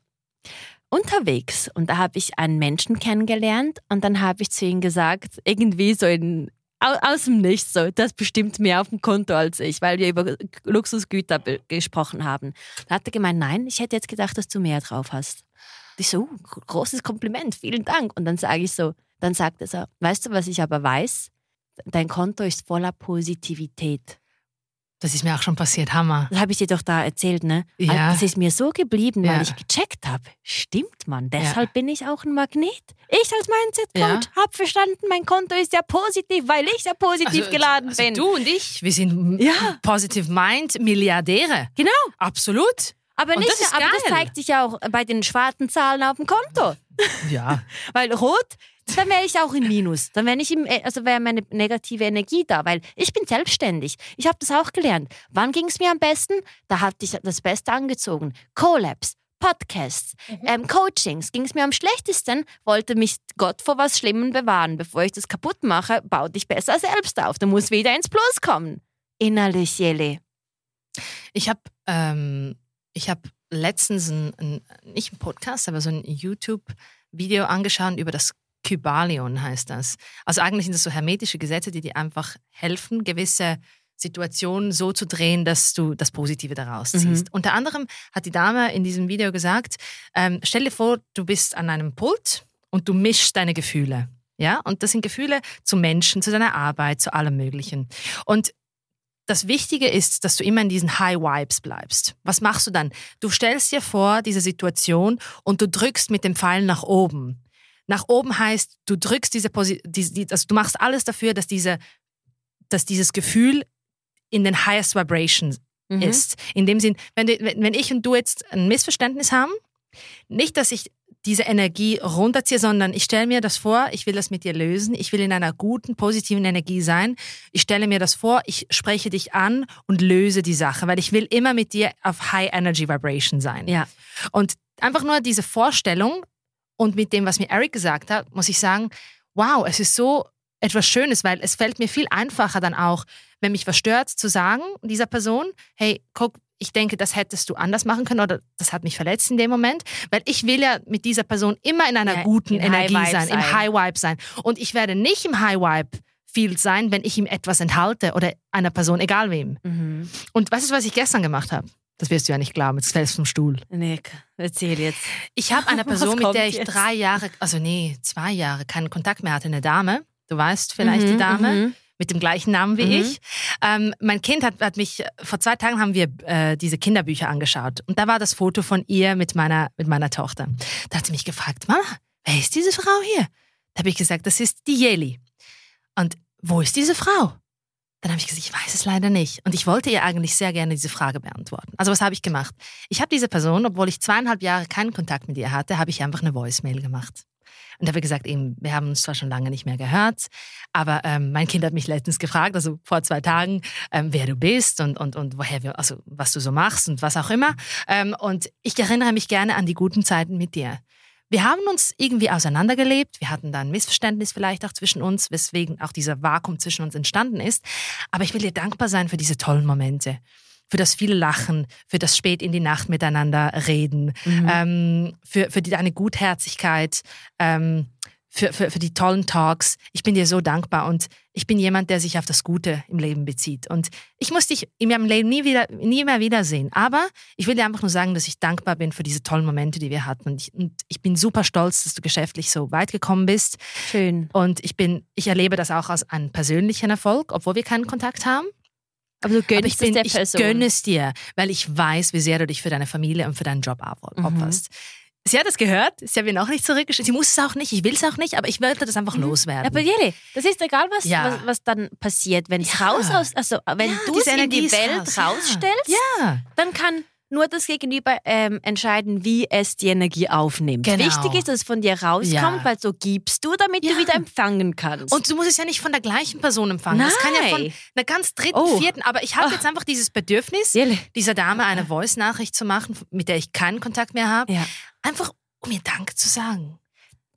unterwegs und da habe ich einen Menschen kennengelernt und dann habe ich zu ihm gesagt, irgendwie so in au- aus dem Nichts so, das bestimmt mehr auf dem Konto als ich, weil wir über Luxusgüter gesprochen haben. Da hat er gemeint, nein, ich hätte jetzt gedacht, dass du mehr drauf hast. Ich so, uh, großes Kompliment, vielen Dank. Und dann sage ich so, dann sagt er so, weißt du, was ich aber weiß? Dein Konto ist voller Positivität. Das ist mir auch schon passiert, Hammer. Das habe ich dir doch da erzählt, ne? Ja. Das ist mir so geblieben, Ja. weil ich gecheckt habe. Stimmt, Mann. Deshalb bin ich auch ein Magnet. Ich als Mindset-Coach Ja. habe verstanden, mein Konto ist ja positiv, weil ich ja positiv Also, geladen also bin. Du und ich, wir sind Ja. Positive Mind Milliardäre. Genau. Absolut. Aber, Und nicht, das aber das zeigt sich ja auch bei den schwarzen Zahlen auf dem Konto. Ja. Weil rot, dann wäre ich auch im Minus. Dann wäre ich im, also wäre meine negative Energie da, weil ich bin selbstständig. Ich habe das auch gelernt. Wann ging es mir am besten? Da hatte ich das Beste angezogen. Collabs, Podcasts, ähm, Coachings. Ging es mir am schlechtesten, wollte mich Gott vor was Schlimmem bewahren. Bevor ich das kaputt mache, bau dich besser selbst auf. Du musst wieder ins Plus kommen. Innerlich, Jele. Ich habe ähm, ich hab letztens ein, ein, nicht ein Podcast, aber so ein YouTube-Video angeschaut über das Kybalion heißt das. Also eigentlich sind das so hermetische Gesetze, die dir einfach helfen, gewisse Situationen so zu drehen, dass du das Positive daraus ziehst. Unter anderem hat die Dame in diesem Video gesagt, ähm, stell dir vor, du bist an einem Pult und du mischst deine Gefühle. Ja, und das sind Gefühle zu Menschen, zu deiner Arbeit, zu allem Möglichen. Und das Wichtige ist, dass du immer in diesen High Vibes bleibst. Was machst du dann? Du stellst dir vor, diese Situation und du drückst mit dem Pfeil nach oben. Nach oben heißt, du drückst diese Position, also du machst alles dafür, dass diese, dass dieses Gefühl in den highest vibration mhm. ist. In dem Sinn, wenn, wenn ich und du jetzt ein Missverständnis haben, nicht, dass ich diese Energie runterziehe, sondern ich stelle mir das vor, ich will das mit dir lösen, ich will in einer guten, positiven Energie sein. Ich stelle mir das vor, ich spreche dich an und löse die Sache, weil ich will immer mit dir auf High Energy Vibration sein. Ja. Und einfach nur diese Vorstellung und mit dem, was mir Eric gesagt hat, muss ich sagen, wow, es ist so etwas Schönes, weil es fällt mir viel einfacher dann auch, wenn mich was stört, zu sagen, dieser Person, hey, guck, ich denke, das hättest du anders machen können oder das hat mich verletzt in dem Moment, weil ich will ja mit dieser Person immer in einer ja, guten Energie sein, sein, im High Vibe sein. Und ich werde nicht im High Vibe Field sein, wenn ich ihm etwas enthalte oder einer Person, egal wem. Mhm. Und was ist, was ich gestern gemacht habe? Das wirst du ja nicht glauben, jetzt fällst du vom Stuhl. Nick, erzähl jetzt. Ich habe eine Person, mit der ich jetzt? drei Jahre, also nee, zwei Jahre keinen Kontakt mehr hatte, eine Dame. Du weißt vielleicht mhm, die Dame. Mhm mit dem gleichen Namen wie mhm. ich. Ähm, mein Kind hat, hat, mich, vor zwei Tagen haben wir äh, diese Kinderbücher angeschaut und da war das Foto von ihr mit meiner, mit meiner Tochter. Da hat sie mich gefragt, Mama, wer ist diese Frau hier? Da habe ich gesagt, das ist die Jeli. Und wo ist diese Frau? Dann habe ich gesagt, ich weiß es leider nicht. Und ich wollte ihr eigentlich sehr gerne diese Frage beantworten. Also was habe ich gemacht? Ich habe diese Person, obwohl ich zweieinhalb Jahre keinen Kontakt mit ihr hatte, habe ich einfach eine Voicemail gemacht. Und habe gesagt, eben, wir haben uns zwar schon lange nicht mehr gehört, aber ähm, mein Kind hat mich letztens gefragt, also vor zwei Tagen, ähm, wer du bist und, und, und woher wir, also was du so machst und was auch immer. Ähm, und ich erinnere mich gerne an die guten Zeiten mit dir. Wir haben uns irgendwie auseinandergelebt. Wir hatten da ein Missverständnis vielleicht auch zwischen uns, weswegen auch dieser Vakuum zwischen uns entstanden ist. Aber ich will dir dankbar sein für diese tollen Momente für das viele Lachen, für das spät in die Nacht miteinander reden, mhm. ähm, für, für deine Gutherzigkeit, ähm, für, für, für die tollen Talks. Ich bin dir so dankbar und ich bin jemand, der sich auf das Gute im Leben bezieht. Und ich muss dich in meinem Leben nie, wieder, nie mehr wiedersehen. Aber ich will dir einfach nur sagen, dass ich dankbar bin für diese tollen Momente, die wir hatten. Und ich, und ich bin super stolz, dass du geschäftlich so weit gekommen bist. Schön. Und ich bin, ich erlebe das auch als einen persönlichen Erfolg, obwohl wir keinen Kontakt haben. Aber du gönnst Aber ich, bin, ich gönne es dir, weil ich weiß, wie sehr du dich für deine Familie und für deinen Job mhm. opferst. Mhm. Sie hat es gehört, sie hat mir noch nicht zurückgeschickt. Sie muss es auch nicht, ich will es auch nicht, aber ich wollte das einfach mhm. loswerden. Aber Jelle, das ist egal, was, ja. was, was, dann passiert. Wenn es ja. raus, also wenn ja, du es in die Welt raus. rausstellst, ja. dann kann nur das Gegenüber ähm, entscheiden, wie es die Energie aufnimmt. Genau. Wichtig ist, dass es von dir rauskommt, ja. weil so gibst du, damit ja. du wieder empfangen kannst. Und du musst es ja nicht von der gleichen Person empfangen. Nein. Das kann ja von einer ganz dritten, oh. vierten. Aber ich habe oh. jetzt einfach dieses Bedürfnis, dieser Dame eine Voice-Nachricht zu machen, mit der ich keinen Kontakt mehr habe. Ja. Einfach, um ihr Danke zu sagen.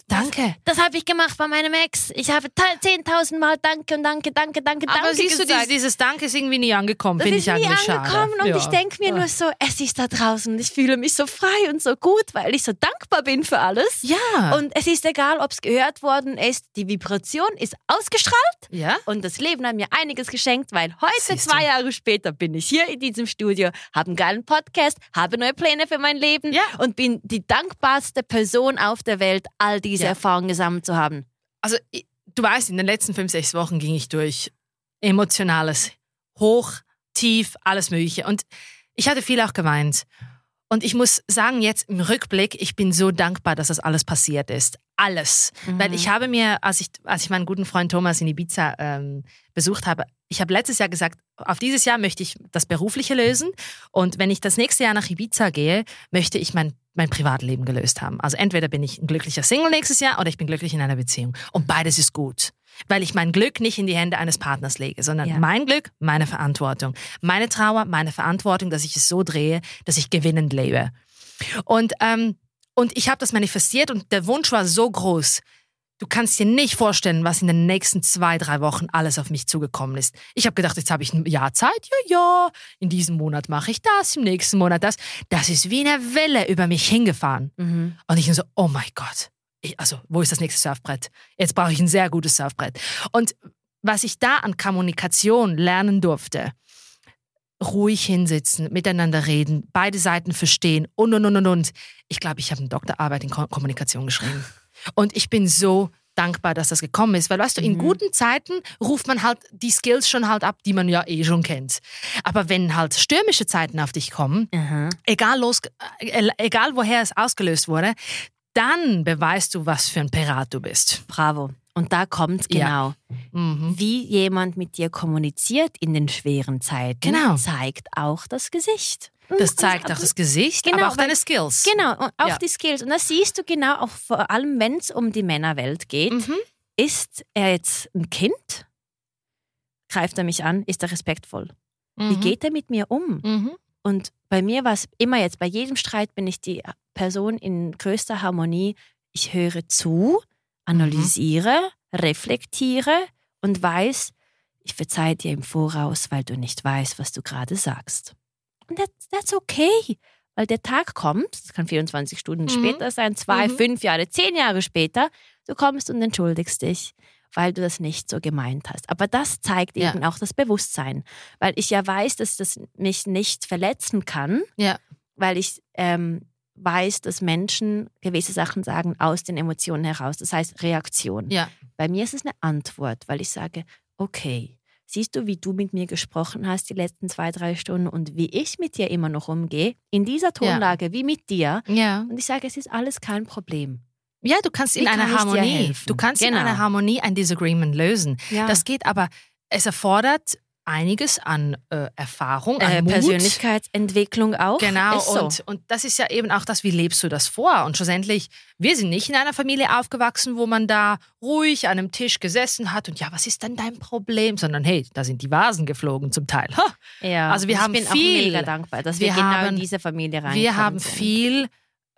Danke. Das, das habe ich gemacht bei meinem Ex. Ich habe 10.000 Mal Danke und Danke, Danke, Danke, Danke Aber siehst gesagt. du, dieses Danke ist irgendwie nie angekommen, finde ich eigentlich schade. nie angekommen und ja. ich denke mir nur so, es ist da draußen und ich fühle mich so frei und so gut, weil ich so dankbar bin für alles. Ja. Und es ist egal, ob es gehört worden ist, die Vibration ist ausgestrahlt. Ja. Und das Leben hat mir einiges geschenkt, weil heute, zwei Jahre später, bin ich hier in diesem Studio, habe einen geilen Podcast, habe neue Pläne für mein Leben ja. und bin die dankbarste Person auf der Welt, all diese ja. Erfahrungen gesammelt zu haben? Also, du weißt, in den letzten fünf, sechs Wochen ging ich durch emotionales, hoch, tief, alles Mögliche. Und ich hatte viel auch geweint. Und ich muss sagen, jetzt im Rückblick, ich bin so dankbar, dass das alles passiert ist. Alles. Mhm. Weil ich habe mir, als ich, als ich meinen guten Freund Thomas in Ibiza ähm, besucht habe, ich habe letztes Jahr gesagt, auf dieses Jahr möchte ich das Berufliche lösen. Und wenn ich das nächste Jahr nach Ibiza gehe, möchte ich mein, mein Privatleben gelöst haben. Also entweder bin ich ein glücklicher Single nächstes Jahr oder ich bin glücklich in einer Beziehung. Und beides ist gut. Weil ich mein Glück nicht in die Hände eines Partners lege, sondern ja. mein Glück, meine Verantwortung. Meine Trauer, meine Verantwortung, dass ich es so drehe, dass ich gewinnend lebe. Und, ähm, und ich habe das manifestiert und der Wunsch war so groß, Du kannst dir nicht vorstellen, was in den nächsten zwei, drei Wochen alles auf mich zugekommen ist. Ich habe gedacht, jetzt habe ich ein Jahr Zeit. Ja, ja, in diesem Monat mache ich das, im nächsten Monat das. Das ist wie eine Welle über mich hingefahren. Mhm. Und ich so, oh mein Gott. Ich, also, wo ist das nächste Surfbrett? Jetzt brauche ich ein sehr gutes Surfbrett. Und was ich da an Kommunikation lernen durfte, ruhig hinsitzen, miteinander reden, beide Seiten verstehen und, und, und, und, und. Ich glaube, ich habe eine Doktorarbeit in Kommunikation geschrieben. Und ich bin so dankbar, dass das gekommen ist. Weil weißt du, in Mhm. guten Zeiten ruft man halt die Skills schon halt ab, die man ja eh schon kennt. Aber wenn halt stürmische Zeiten auf dich kommen, Aha. egal, los, äh, egal woher es ausgelöst wurde, dann beweist du, was für ein Pirat du bist. Bravo. Und da kommt's genau. Ja. Mhm. Wie jemand mit dir kommuniziert in den schweren Zeiten, Genau. zeigt auch das Gesicht. Das zeigt auch das Gesicht, Genau, aber auch weil- deine Skills. Genau, und auch Ja. die Skills. Und das siehst du genau, auch vor allem, wenn es um die Männerwelt geht. Mhm. Ist er jetzt ein Kind? Greift er mich an? Ist er respektvoll? Wie Mhm. geht er mit mir um? Mhm. Und bei mir war es immer jetzt, bei jedem Streit bin ich die Person in größter Harmonie. Ich höre zu, analysiere, reflektiere und weiß, ich verzeihe dir im Voraus, weil du nicht weißt, was du gerade sagst. Und that, that's okay, weil der Tag kommt, das kann 24 Stunden Mhm. später sein, zwei, Mhm. fünf Jahre, zehn Jahre später, du kommst und entschuldigst dich, weil du das nicht so gemeint hast. Aber das zeigt Ja. eben auch das Bewusstsein, weil ich ja weiß, dass das mich nicht verletzen kann, Ja. weil ich ähm, weiß, dass Menschen gewisse Sachen sagen aus den Emotionen heraus. Das heißt Reaktion. Ja. Bei mir ist es eine Antwort, weil ich sage, okay, siehst du, wie du mit mir gesprochen hast die letzten zwei, drei Stunden und wie ich mit dir immer noch umgehe, in dieser Tonlage wie mit dir. Ja. Und ich sage, es ist alles kein Problem. Ja, du kannst in Wie einer kann dir Harmonie, du kannst in Genau. einer Harmonie ein Disagreement lösen. Ja. Das geht aber, es erfordert einiges an äh, Erfahrung, an äh, Mut. Persönlichkeitsentwicklung auch. Genau, so. und, und das ist ja eben auch das, wie lebst du das vor? Und schlussendlich, wir sind nicht in einer Familie aufgewachsen, wo man da ruhig an einem Tisch gesessen hat und ja, was ist denn dein Problem? Sondern hey, da sind die Vasen geflogen zum Teil. Ha, ja. also wir ich haben bin viel- auch mega dankbar, dass wir, wir genau haben- in diese Familie reinkommen. wir haben sind. viel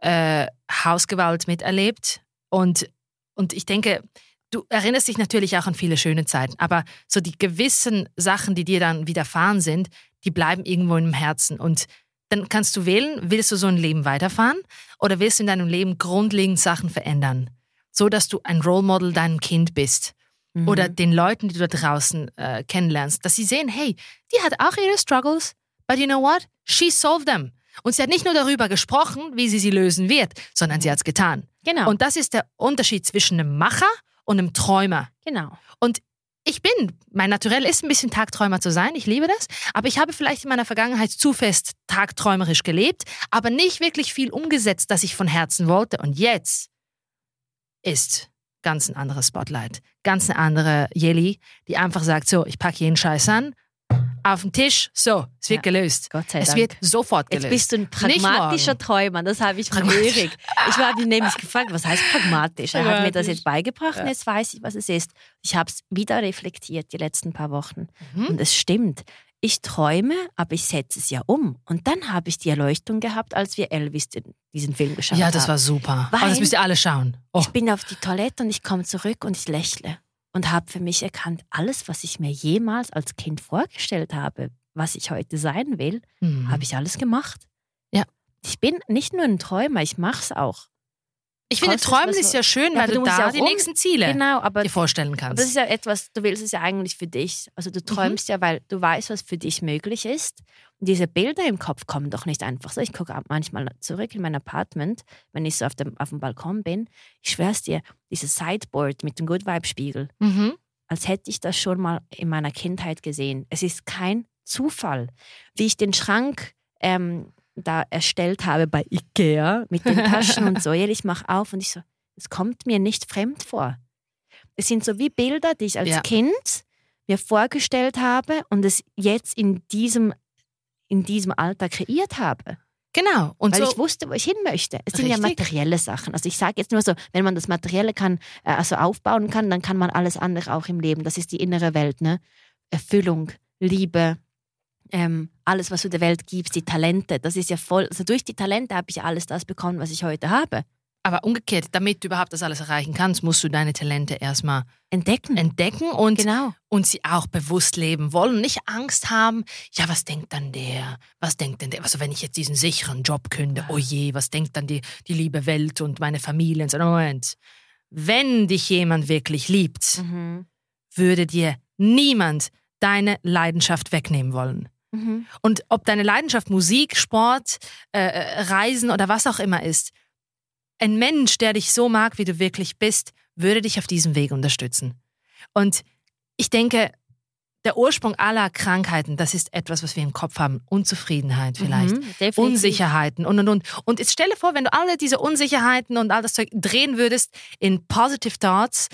äh, Hausgewalt miterlebt und, und ich denke, du erinnerst dich natürlich auch an viele schöne Zeiten, aber so die gewissen Sachen, die dir dann widerfahren sind, die bleiben irgendwo im Herzen und dann kannst du wählen, willst du so ein Leben weiterfahren oder willst du in deinem Leben grundlegend Sachen verändern, so dass du ein Role Model deinem Kind bist Mhm. oder den Leuten, die du da draußen äh, kennenlernst, dass sie sehen, hey, die hat auch ihre Struggles, but you know what? She solved them. Und sie hat nicht nur darüber gesprochen, wie sie sie lösen wird, sondern sie hat es getan. Genau. Und das ist der Unterschied zwischen einem Macher und einem Träumer. genau. Ich bin, mein Naturell ist ein bisschen Tagträumer zu sein, ich liebe das, aber ich habe vielleicht in meiner Vergangenheit zu fest tagträumerisch gelebt, aber nicht wirklich viel umgesetzt, das ich von Herzen wollte. Und jetzt ist ganz ein anderes Spotlight, ganz eine andere Jelly, die einfach sagt, so, ich packe jeden Scheiß an, auf den Tisch, so, es wird Ja. gelöst. Gott sei Es Dank. wird sofort Jetzt gelöst. bist du ein pragmatischer. Träumer, das habe ich. Erik. Ich habe ihn nämlich gefragt, was heißt pragmatisch? Er hat mir das jetzt beigebracht und jetzt weiß ich, was es ist. Ich habe es wieder reflektiert die letzten paar Wochen. Mhm. Und es stimmt. Ich träume, aber ich setze es ja um. Und dann habe ich die Erleuchtung gehabt, als wir Elvis den, diesen Film geschaut Ja, das haben. war super. Weil- oh, das müsst ihr alle schauen. Oh. Ich bin auf die Toilette und ich komme zurück und ich lächle und habe für mich erkannt, alles, was ich mir jemals als Kind vorgestellt habe, was ich heute sein will, Mhm. habe ich alles gemacht. Ja. Ich bin nicht nur ein Träumer, ich mache es auch. Ich finde, Träumen ist ja schön, Ja, weil du du da ja die um- nächsten Ziele Genau, aber, dir vorstellen kannst. das ist ja etwas, du willst es ja eigentlich für dich. Also Mhm. du träumst ja, weil du weißt, was für dich möglich ist. Und diese Bilder im Kopf kommen doch nicht einfach so. Ich gucke manchmal zurück in mein Apartment, wenn ich so auf dem, auf dem Balkon bin. Ich schwör's dir, dieses Sideboard mit dem Good Vibe Spiegel, mhm. als hätte ich das schon mal in meiner Kindheit gesehen. Es ist kein Zufall, wie ich den Schrank ähm, da erstellt habe bei Ikea mit den Taschen und so. Ja, Ich mache auf und ich so, es kommt mir nicht fremd vor. Es sind so wie Bilder, die ich als Ja. Kind mir vorgestellt habe und es jetzt in diesem, in diesem Alter kreiert habe. Genau. Und Weil so, ich wusste, wo ich hin möchte. Es sind ja Richtig. materielle Sachen. Also ich sage jetzt nur so, wenn man das Materielle kann, äh, also aufbauen kann, dann kann man alles andere auch im Leben. Das ist die innere Welt, ne? Erfüllung, Liebe, ähm, alles, was du der Welt gibst, die Talente. Das ist ja voll. Also durch die Talente habe ich alles das bekommen, was ich heute habe. aber umgekehrt, damit du überhaupt das alles erreichen kannst, musst du deine Talente erstmal Entdecken. entdecken und, genau. und sie auch bewusst leben wollen. Nicht Angst haben, ja, was denkt dann der? Was denkt denn der? Also wenn ich jetzt diesen sicheren Job künde, oh je, was denkt dann die, die liebe Welt und meine Familie? Und so, Moment. Wenn dich jemand wirklich liebt, Mhm. würde dir niemand deine Leidenschaft wegnehmen wollen. Mhm. Und ob deine Leidenschaft Musik, Sport, äh, äh, Reisen oder was auch immer ist, ein Mensch, der dich so mag, wie du wirklich bist, würde dich auf diesem Weg unterstützen. Und ich denke, der Ursprung aller Krankheiten, das ist etwas, was wir im Kopf haben. Unzufriedenheit vielleicht, Mhm. Unsicherheiten und und und. Und jetzt stelle vor, wenn du alle diese Unsicherheiten und all das Zeug drehen würdest in positive Thoughts,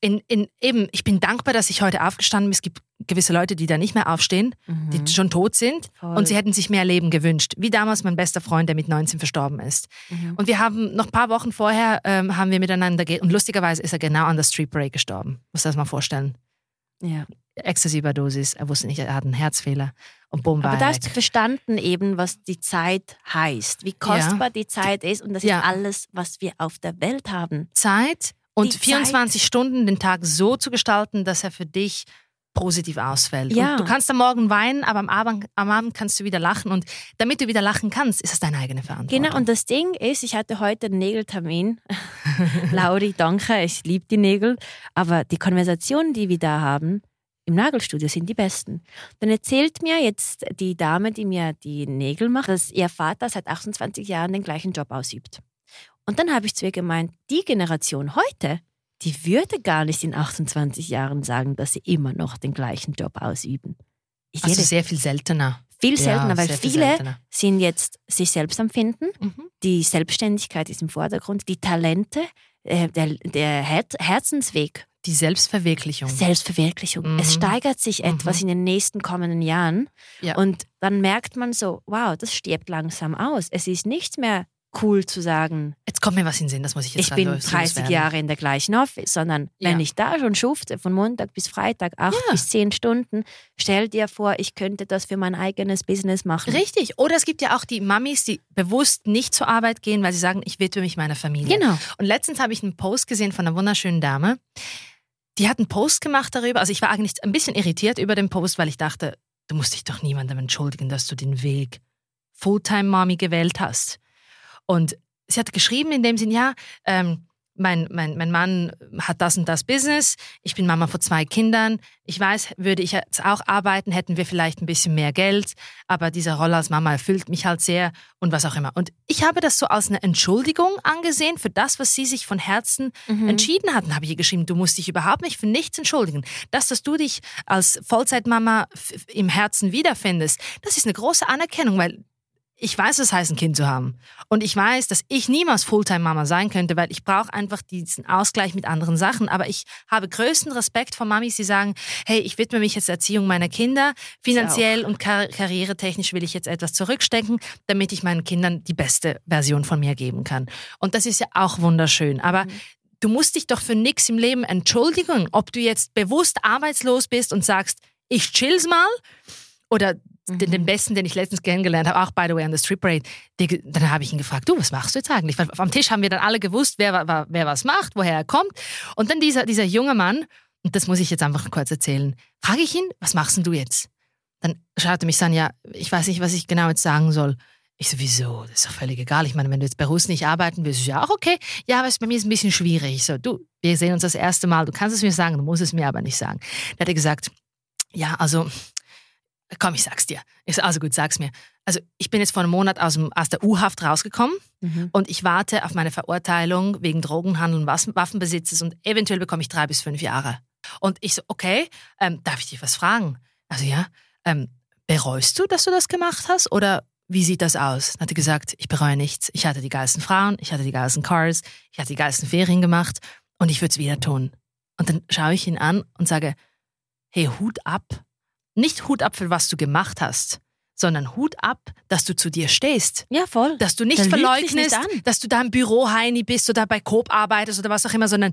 in, in eben, ich bin dankbar, dass ich heute aufgestanden bin. Es gibt gewisse Leute, die da nicht mehr aufstehen, die schon tot sind Voll. und sie hätten sich mehr Leben gewünscht. Wie damals mein bester Freund, der mit 19 verstorben ist. Mhm. Und wir haben noch ein paar Wochen vorher ähm, haben wir miteinander ge und lustigerweise ist er genau an der Street Break gestorben. Muss das mal vorstellen. Ja. Ecstasy-Überdosis, er wusste nicht, er hat einen Herzfehler und bumm war Aber da hast du verstanden eben, was die Zeit heißt, wie kostbar die Zeit ist und das Ja. ist alles, was wir auf der Welt haben. Zeit und Die 24 Stunden den Tag so zu gestalten, dass er für dich positiv ausfällt. Ja. Und du kannst am Morgen weinen, aber am Abend, am Abend kannst du wieder lachen. Und damit du wieder lachen kannst, ist es deine eigene Verantwortung. Genau, und das Ding ist, ich hatte heute einen Nägeltermin. Lauri, danke, ich liebe die Nägel. Aber die Konversationen, die wir da haben, im Nagelstudio sind die besten. Dann erzählt mir jetzt die Dame, die mir die Nägel macht, dass ihr Vater seit 28 Jahren den gleichen Job ausübt. Und dann habe ich zu ihr gemeint, die Generation heute, die würde gar nicht in 28 Jahren sagen, dass sie immer noch den gleichen Job ausüben. Ich also sehr viel seltener. viel seltener, Ja, weil viel viele seltener. sind jetzt sich selbst am Finden Mhm. die Selbstständigkeit ist im Vordergrund, die Talente, äh, der, der Her Herzensweg, Die Selbstverwirklichung. Selbstverwirklichung. Mhm. Es steigert sich etwas in den nächsten kommenden Jahren Ja. und dann merkt man so, wow, das stirbt langsam aus. Es ist nicht mehr cool zu sagen, Jetzt kommt mir was in den Sinn, das muss ich jetzt ich bin los- 30 loswerden. Jahre in der gleichen Office, sondern Ja. wenn ich da schon schufte, von Montag bis Freitag, acht Ja. bis zehn Stunden, stell dir vor, ich könnte das für mein eigenes Business machen. Richtig. Oder es gibt ja auch die Mamis, die bewusst nicht zur Arbeit gehen, weil sie sagen, ich widme mich meiner Familie. Genau. Und letztens habe ich einen Post gesehen von einer wunderschönen Dame. Die hat einen Post gemacht darüber. Also ich war eigentlich ein bisschen irritiert über den Post, weil ich dachte, du musst dich doch niemandem entschuldigen, dass du den Weg Fulltime-Mommy gewählt hast. Und sie hat geschrieben in dem Sinn, ja, ähm, mein, mein, mein Mann hat das und das Business, ich bin Mama von zwei Kindern. Ich weiß, würde ich jetzt auch arbeiten, hätten wir vielleicht ein bisschen mehr Geld, aber diese Rolle als Mama erfüllt mich halt sehr und was auch immer. Und ich habe das so als eine Entschuldigung angesehen für das, was sie sich von Herzen Mhm. entschieden hatten, habe ich ihr geschrieben, du musst dich überhaupt nicht für nichts entschuldigen. Das, dass du dich als Vollzeitmama im Herzen wiederfindest, das ist eine große Anerkennung, weil ich weiß, was es heißt, ein Kind zu haben. Und ich weiß, dass ich niemals Fulltime-Mama sein könnte, weil ich brauche einfach diesen Ausgleich mit anderen Sachen. Aber ich habe größten Respekt vor Mamis, die sagen, hey, ich widme mich jetzt der Erziehung meiner Kinder. Finanziell und kar karrieretechnisch will ich jetzt etwas zurückstecken, damit ich meinen Kindern die beste Version von mir geben kann. Und das ist ja auch wunderschön. Aber du musst dich doch für nichts im Leben entschuldigen, ob du jetzt bewusst arbeitslos bist und sagst, ich chill's mal oder den, den besten, den ich letztens kennengelernt habe, auch by the way an der Strip Parade, die, dann habe ich ihn gefragt, du, was machst du jetzt eigentlich? Weil am Tisch haben wir dann alle gewusst, wer, wer was macht, woher er kommt. Und dann dieser, dieser junge Mann, und das muss ich jetzt einfach kurz erzählen, frage ich ihn, was machst denn du jetzt? Dann schaut er mich so an, ja, ich weiß nicht, was ich genau jetzt sagen soll. Ich so, wieso? Das ist doch völlig egal. Ich meine, wenn du jetzt bei Russ nicht arbeiten willst, ist ja auch okay. Ja, aber es bei mir ist ein bisschen schwierig. Ich so, du, wir sehen uns das erste Mal. Du kannst es mir sagen, du musst es mir aber nicht sagen. Da hat er gesagt, ja, also, komm, ich sag's dir. Ich so, also gut, sag's mir. Also, ich bin jetzt vor einem Monat aus, dem, aus der U-Haft rausgekommen Mhm. und ich warte auf meine Verurteilung wegen Drogenhandel und Waffenbesitzes und eventuell bekomme ich drei bis fünf Jahre. Und ich so, okay, ähm, darf ich dich was fragen? Also ja, ähm, bereust du, dass du das gemacht hast oder wie sieht das aus? Dann hat er gesagt, ich bereue nichts. Ich hatte die geilsten Frauen, ich hatte die geilsten Cars, ich hatte die geilsten Ferien gemacht und ich würde es wieder tun. Und dann schaue ich ihn an und sage, hey, Hut ab. Nicht Hut ab für was du gemacht hast, sondern Hut ab, dass du zu dir stehst Ja, voll. dass du nicht sich verleugnest, nicht dass du da im Büro Heini bist oder bei Coop arbeitest oder was auch immer, sondern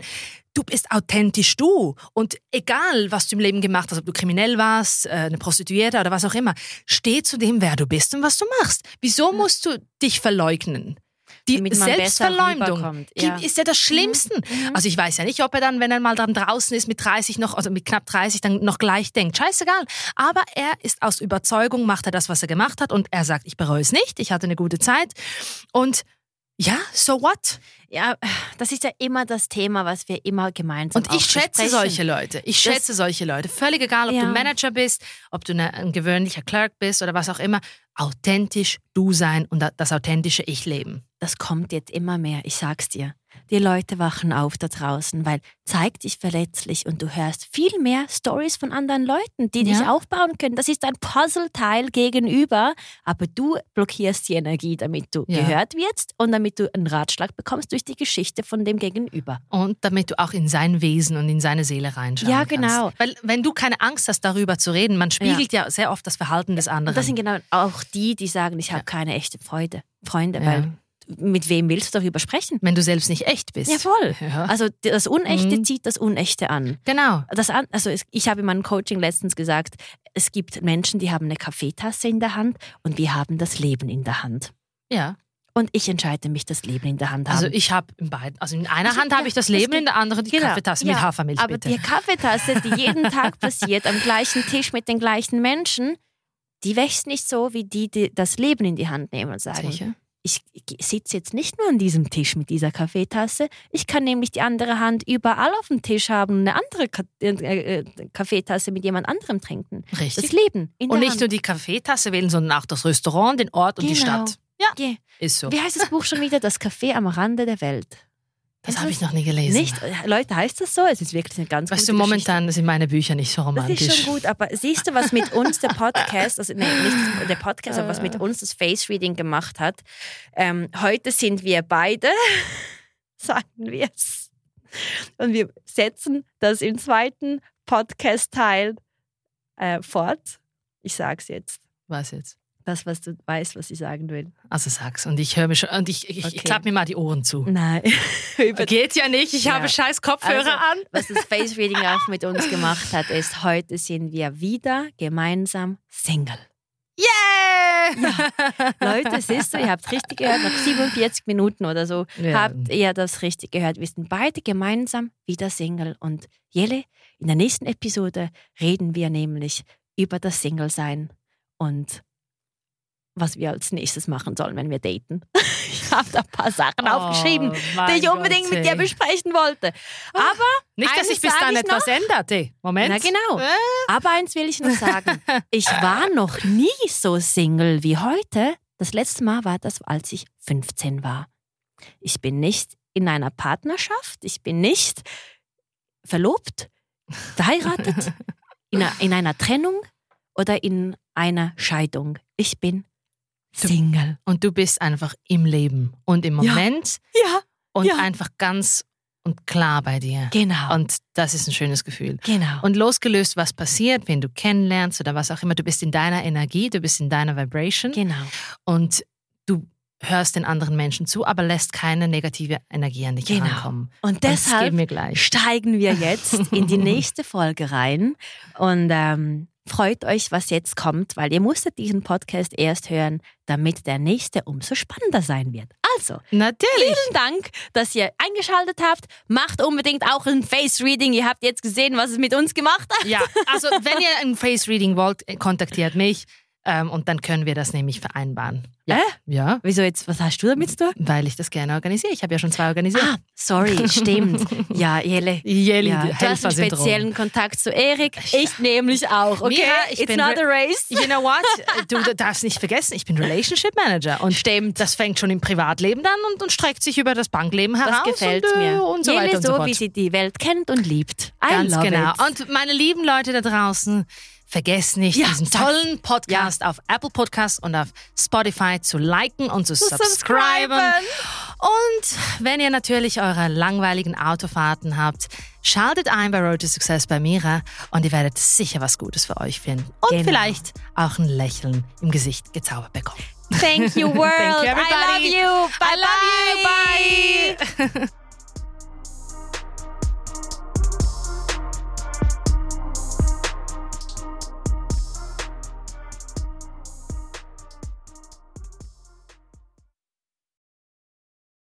du bist authentisch du. Und egal, was du im Leben gemacht hast, ob du kriminell warst, äh, eine Prostituierte oder was auch immer, steh zu dem, wer du bist und was du machst. Wieso musst du dich verleugnen? Die Selbstverleumdung ja. ist ja das Schlimmste. Also ich weiß ja nicht, ob er dann, wenn er mal dann draußen ist mit 30 noch, also mit knapp 30, dann noch gleich denkt, scheißegal. Aber er ist aus Überzeugung, macht er das, was er gemacht hat und er sagt, ich bereue es nicht, ich hatte eine gute Zeit und ja, so what? Ja, das ist ja immer das Thema, was wir immer gemeinsam Und ich schätze besprechen. solche Leute. Ich Das- schätze solche Leute. Völlig egal, ob Ja. du Manager bist, ob du eine, ein gewöhnlicher Clerk bist oder was auch immer. Authentisch du sein und da- das authentische Ich leben. Das kommt jetzt immer mehr, ich sag's dir. die Leute wachen auf da draußen, weil zeig dich verletzlich und du hörst viel mehr Stories von anderen Leuten, die dich Ja. aufbauen können. Das ist ein Puzzleteil gegenüber, aber du blockierst die Energie, damit du Ja. gehört wirst und damit du einen Ratschlag bekommst durch die Geschichte von dem Gegenüber. Und damit du auch in sein Wesen und in seine Seele reinschauen Ja, kannst. genau. Weil wenn du keine Angst hast, darüber zu reden, man spiegelt ja, sehr oft das Verhalten des Und anderen. das sind genau auch die, die sagen, ich habe keine echte Freude, Freunde, Ja. weil mit wem willst du darüber sprechen? wenn du selbst nicht echt bist. Ja, voll. Ja. Also das Unechte Mhm. zieht das Unechte an. Genau. Das an, also ich habe in meinem Coaching letztens gesagt, es gibt Menschen, die haben eine Kaffeetasse in der Hand und wir haben das Leben in der Hand. Ja. Und ich entscheide mich, das Leben in der Hand haben. Also ich habe in beiden, also in einer Also, Hand ja, habe ich das Leben, in der anderen die Genau, Kaffeetasse ja, mit Hafermilch, Aber bitte. die Kaffeetasse, die jeden Tag passiert, am gleichen Tisch mit den gleichen Menschen, die wächst nicht so, wie die, die das Leben in die Hand nehmen und sagen, Sicher. Ich sitze jetzt nicht nur an diesem Tisch mit dieser Kaffeetasse, ich kann nämlich die andere Hand überall auf dem Tisch haben und eine andere Ka äh, äh, Kaffeetasse mit jemand anderem trinken. Das Richtig. Leben in Und nicht Hand. nur die Kaffeetasse wählen, sondern auch das Restaurant, den Ort und die Genau. Stadt. Ja, Yeah. ist so. Wie heißt das Buch schon wieder? Das Café am Rande der Welt. Das habe ich noch nie gelesen. Nicht? Leute, heißt das so? Es ist wirklich eine ganz Weißt du, momentan sind meine Bücher nicht so Geschichte. Das romantisch. ist schon gut, aber siehst du, was mit uns der Podcast, also nee, nicht der Podcast, aber was mit uns das Face Reading gemacht hat? Ähm, heute sind wir beide, sagen wir es, und wir setzen das im zweiten Podcast-Teil äh, fort. Ich sag's jetzt. Was jetzt? Das, was du weißt, was ich sagen will. Also sag's. Und ich höre mir schon, und ich, ich, Okay. ich klappe mir mal die Ohren zu. Nein. Geht ja nicht, ich Ja. habe scheiß Kopfhörer Also, an. Was das Face Reading auch mit uns gemacht hat, ist, heute sind wir wieder gemeinsam Single. Yeah! Leute, siehst du, ihr habt richtig gehört, nach 47 Minuten oder so Ja. habt ihr das richtig gehört. Wir sind beide gemeinsam wieder Single. Und Jelle, in der nächsten Episode reden wir nämlich über das Single-Sein und was wir als nächstes machen sollen, wenn wir daten. Ich habe da ein paar Sachen aufgeschrieben, Oh, die mein ich unbedingt Gott, mit dir besprechen wollte. Aber Nicht, dass sich bis dann etwas ändert. Ey, Moment. Na genau. Äh? Aber eins will ich noch sagen. Ich war noch nie so Single wie heute. Das letzte Mal war das, als ich 15 war. Ich bin nicht in einer Partnerschaft. Ich bin nicht verlobt, verheiratet, in einer, in einer Trennung oder in einer Scheidung. Ich bin Single. Und du bist einfach im Leben und im Ja. Moment Ja, und Ja. einfach ganz und klar bei dir. genau. Und das ist ein schönes Gefühl. genau. Und losgelöst, was passiert, wen du kennenlernst oder was auch immer, du bist in deiner Energie, du bist in deiner Vibration genau. und du hörst den anderen Menschen zu, aber lässt keine negative Energie an dich Genau. herankommen. Und Und deshalb geben wir steigen wir jetzt in die nächste Folge rein und ähm, freut euch, was jetzt kommt, weil ihr musstet diesen Podcast erst hören, damit der nächste umso spannender sein wird. Also, Natürlich. vielen Dank, dass ihr eingeschaltet habt. Macht unbedingt auch ein Face Reading. Ihr habt jetzt gesehen, was es mit uns gemacht hat. Ja, also wenn ihr ein Face Reading wollt, kontaktiert mich ähm, und dann können wir das nämlich vereinbaren. Ja. Äh? Ja, Wieso jetzt? Was hast du damit zu tun? weil ich das gerne organisiere. Ich habe ja schon zwei organisiert. Ah, sorry, stimmt. Ja, Jelle. Jelly, Ja, du hast einen speziellen Kontakt zu Erik. Ich nämlich auch. Okay, Mira, ich it's bin not a race. You know what? Du darfst nicht vergessen, ich bin Relationship Manager. Und Stimmt. das fängt schon im Privatleben an und, und streckt sich über das Bankleben heraus. Das gefällt und, äh, mir. Und so Jede weiter und so so, fort. wie sie die Welt kennt und liebt. I Ganz genau. It. Und meine lieben Leute da draußen, vergesst nicht, Ja, diesen tollen Podcast auf Apple Podcasts und auf Spotify zu liken und zu, subscriben. Und wenn ihr natürlich eure langweiligen Autofahrten habt, schaltet ein bei Road to Success bei Mira und ihr werdet sicher was Gutes für euch finden. Und Genau. vielleicht auch ein Lächeln im Gesicht gezaubert bekommen. Thank you, world. Thank you, I love everybody. you. Bye I love you. Bye.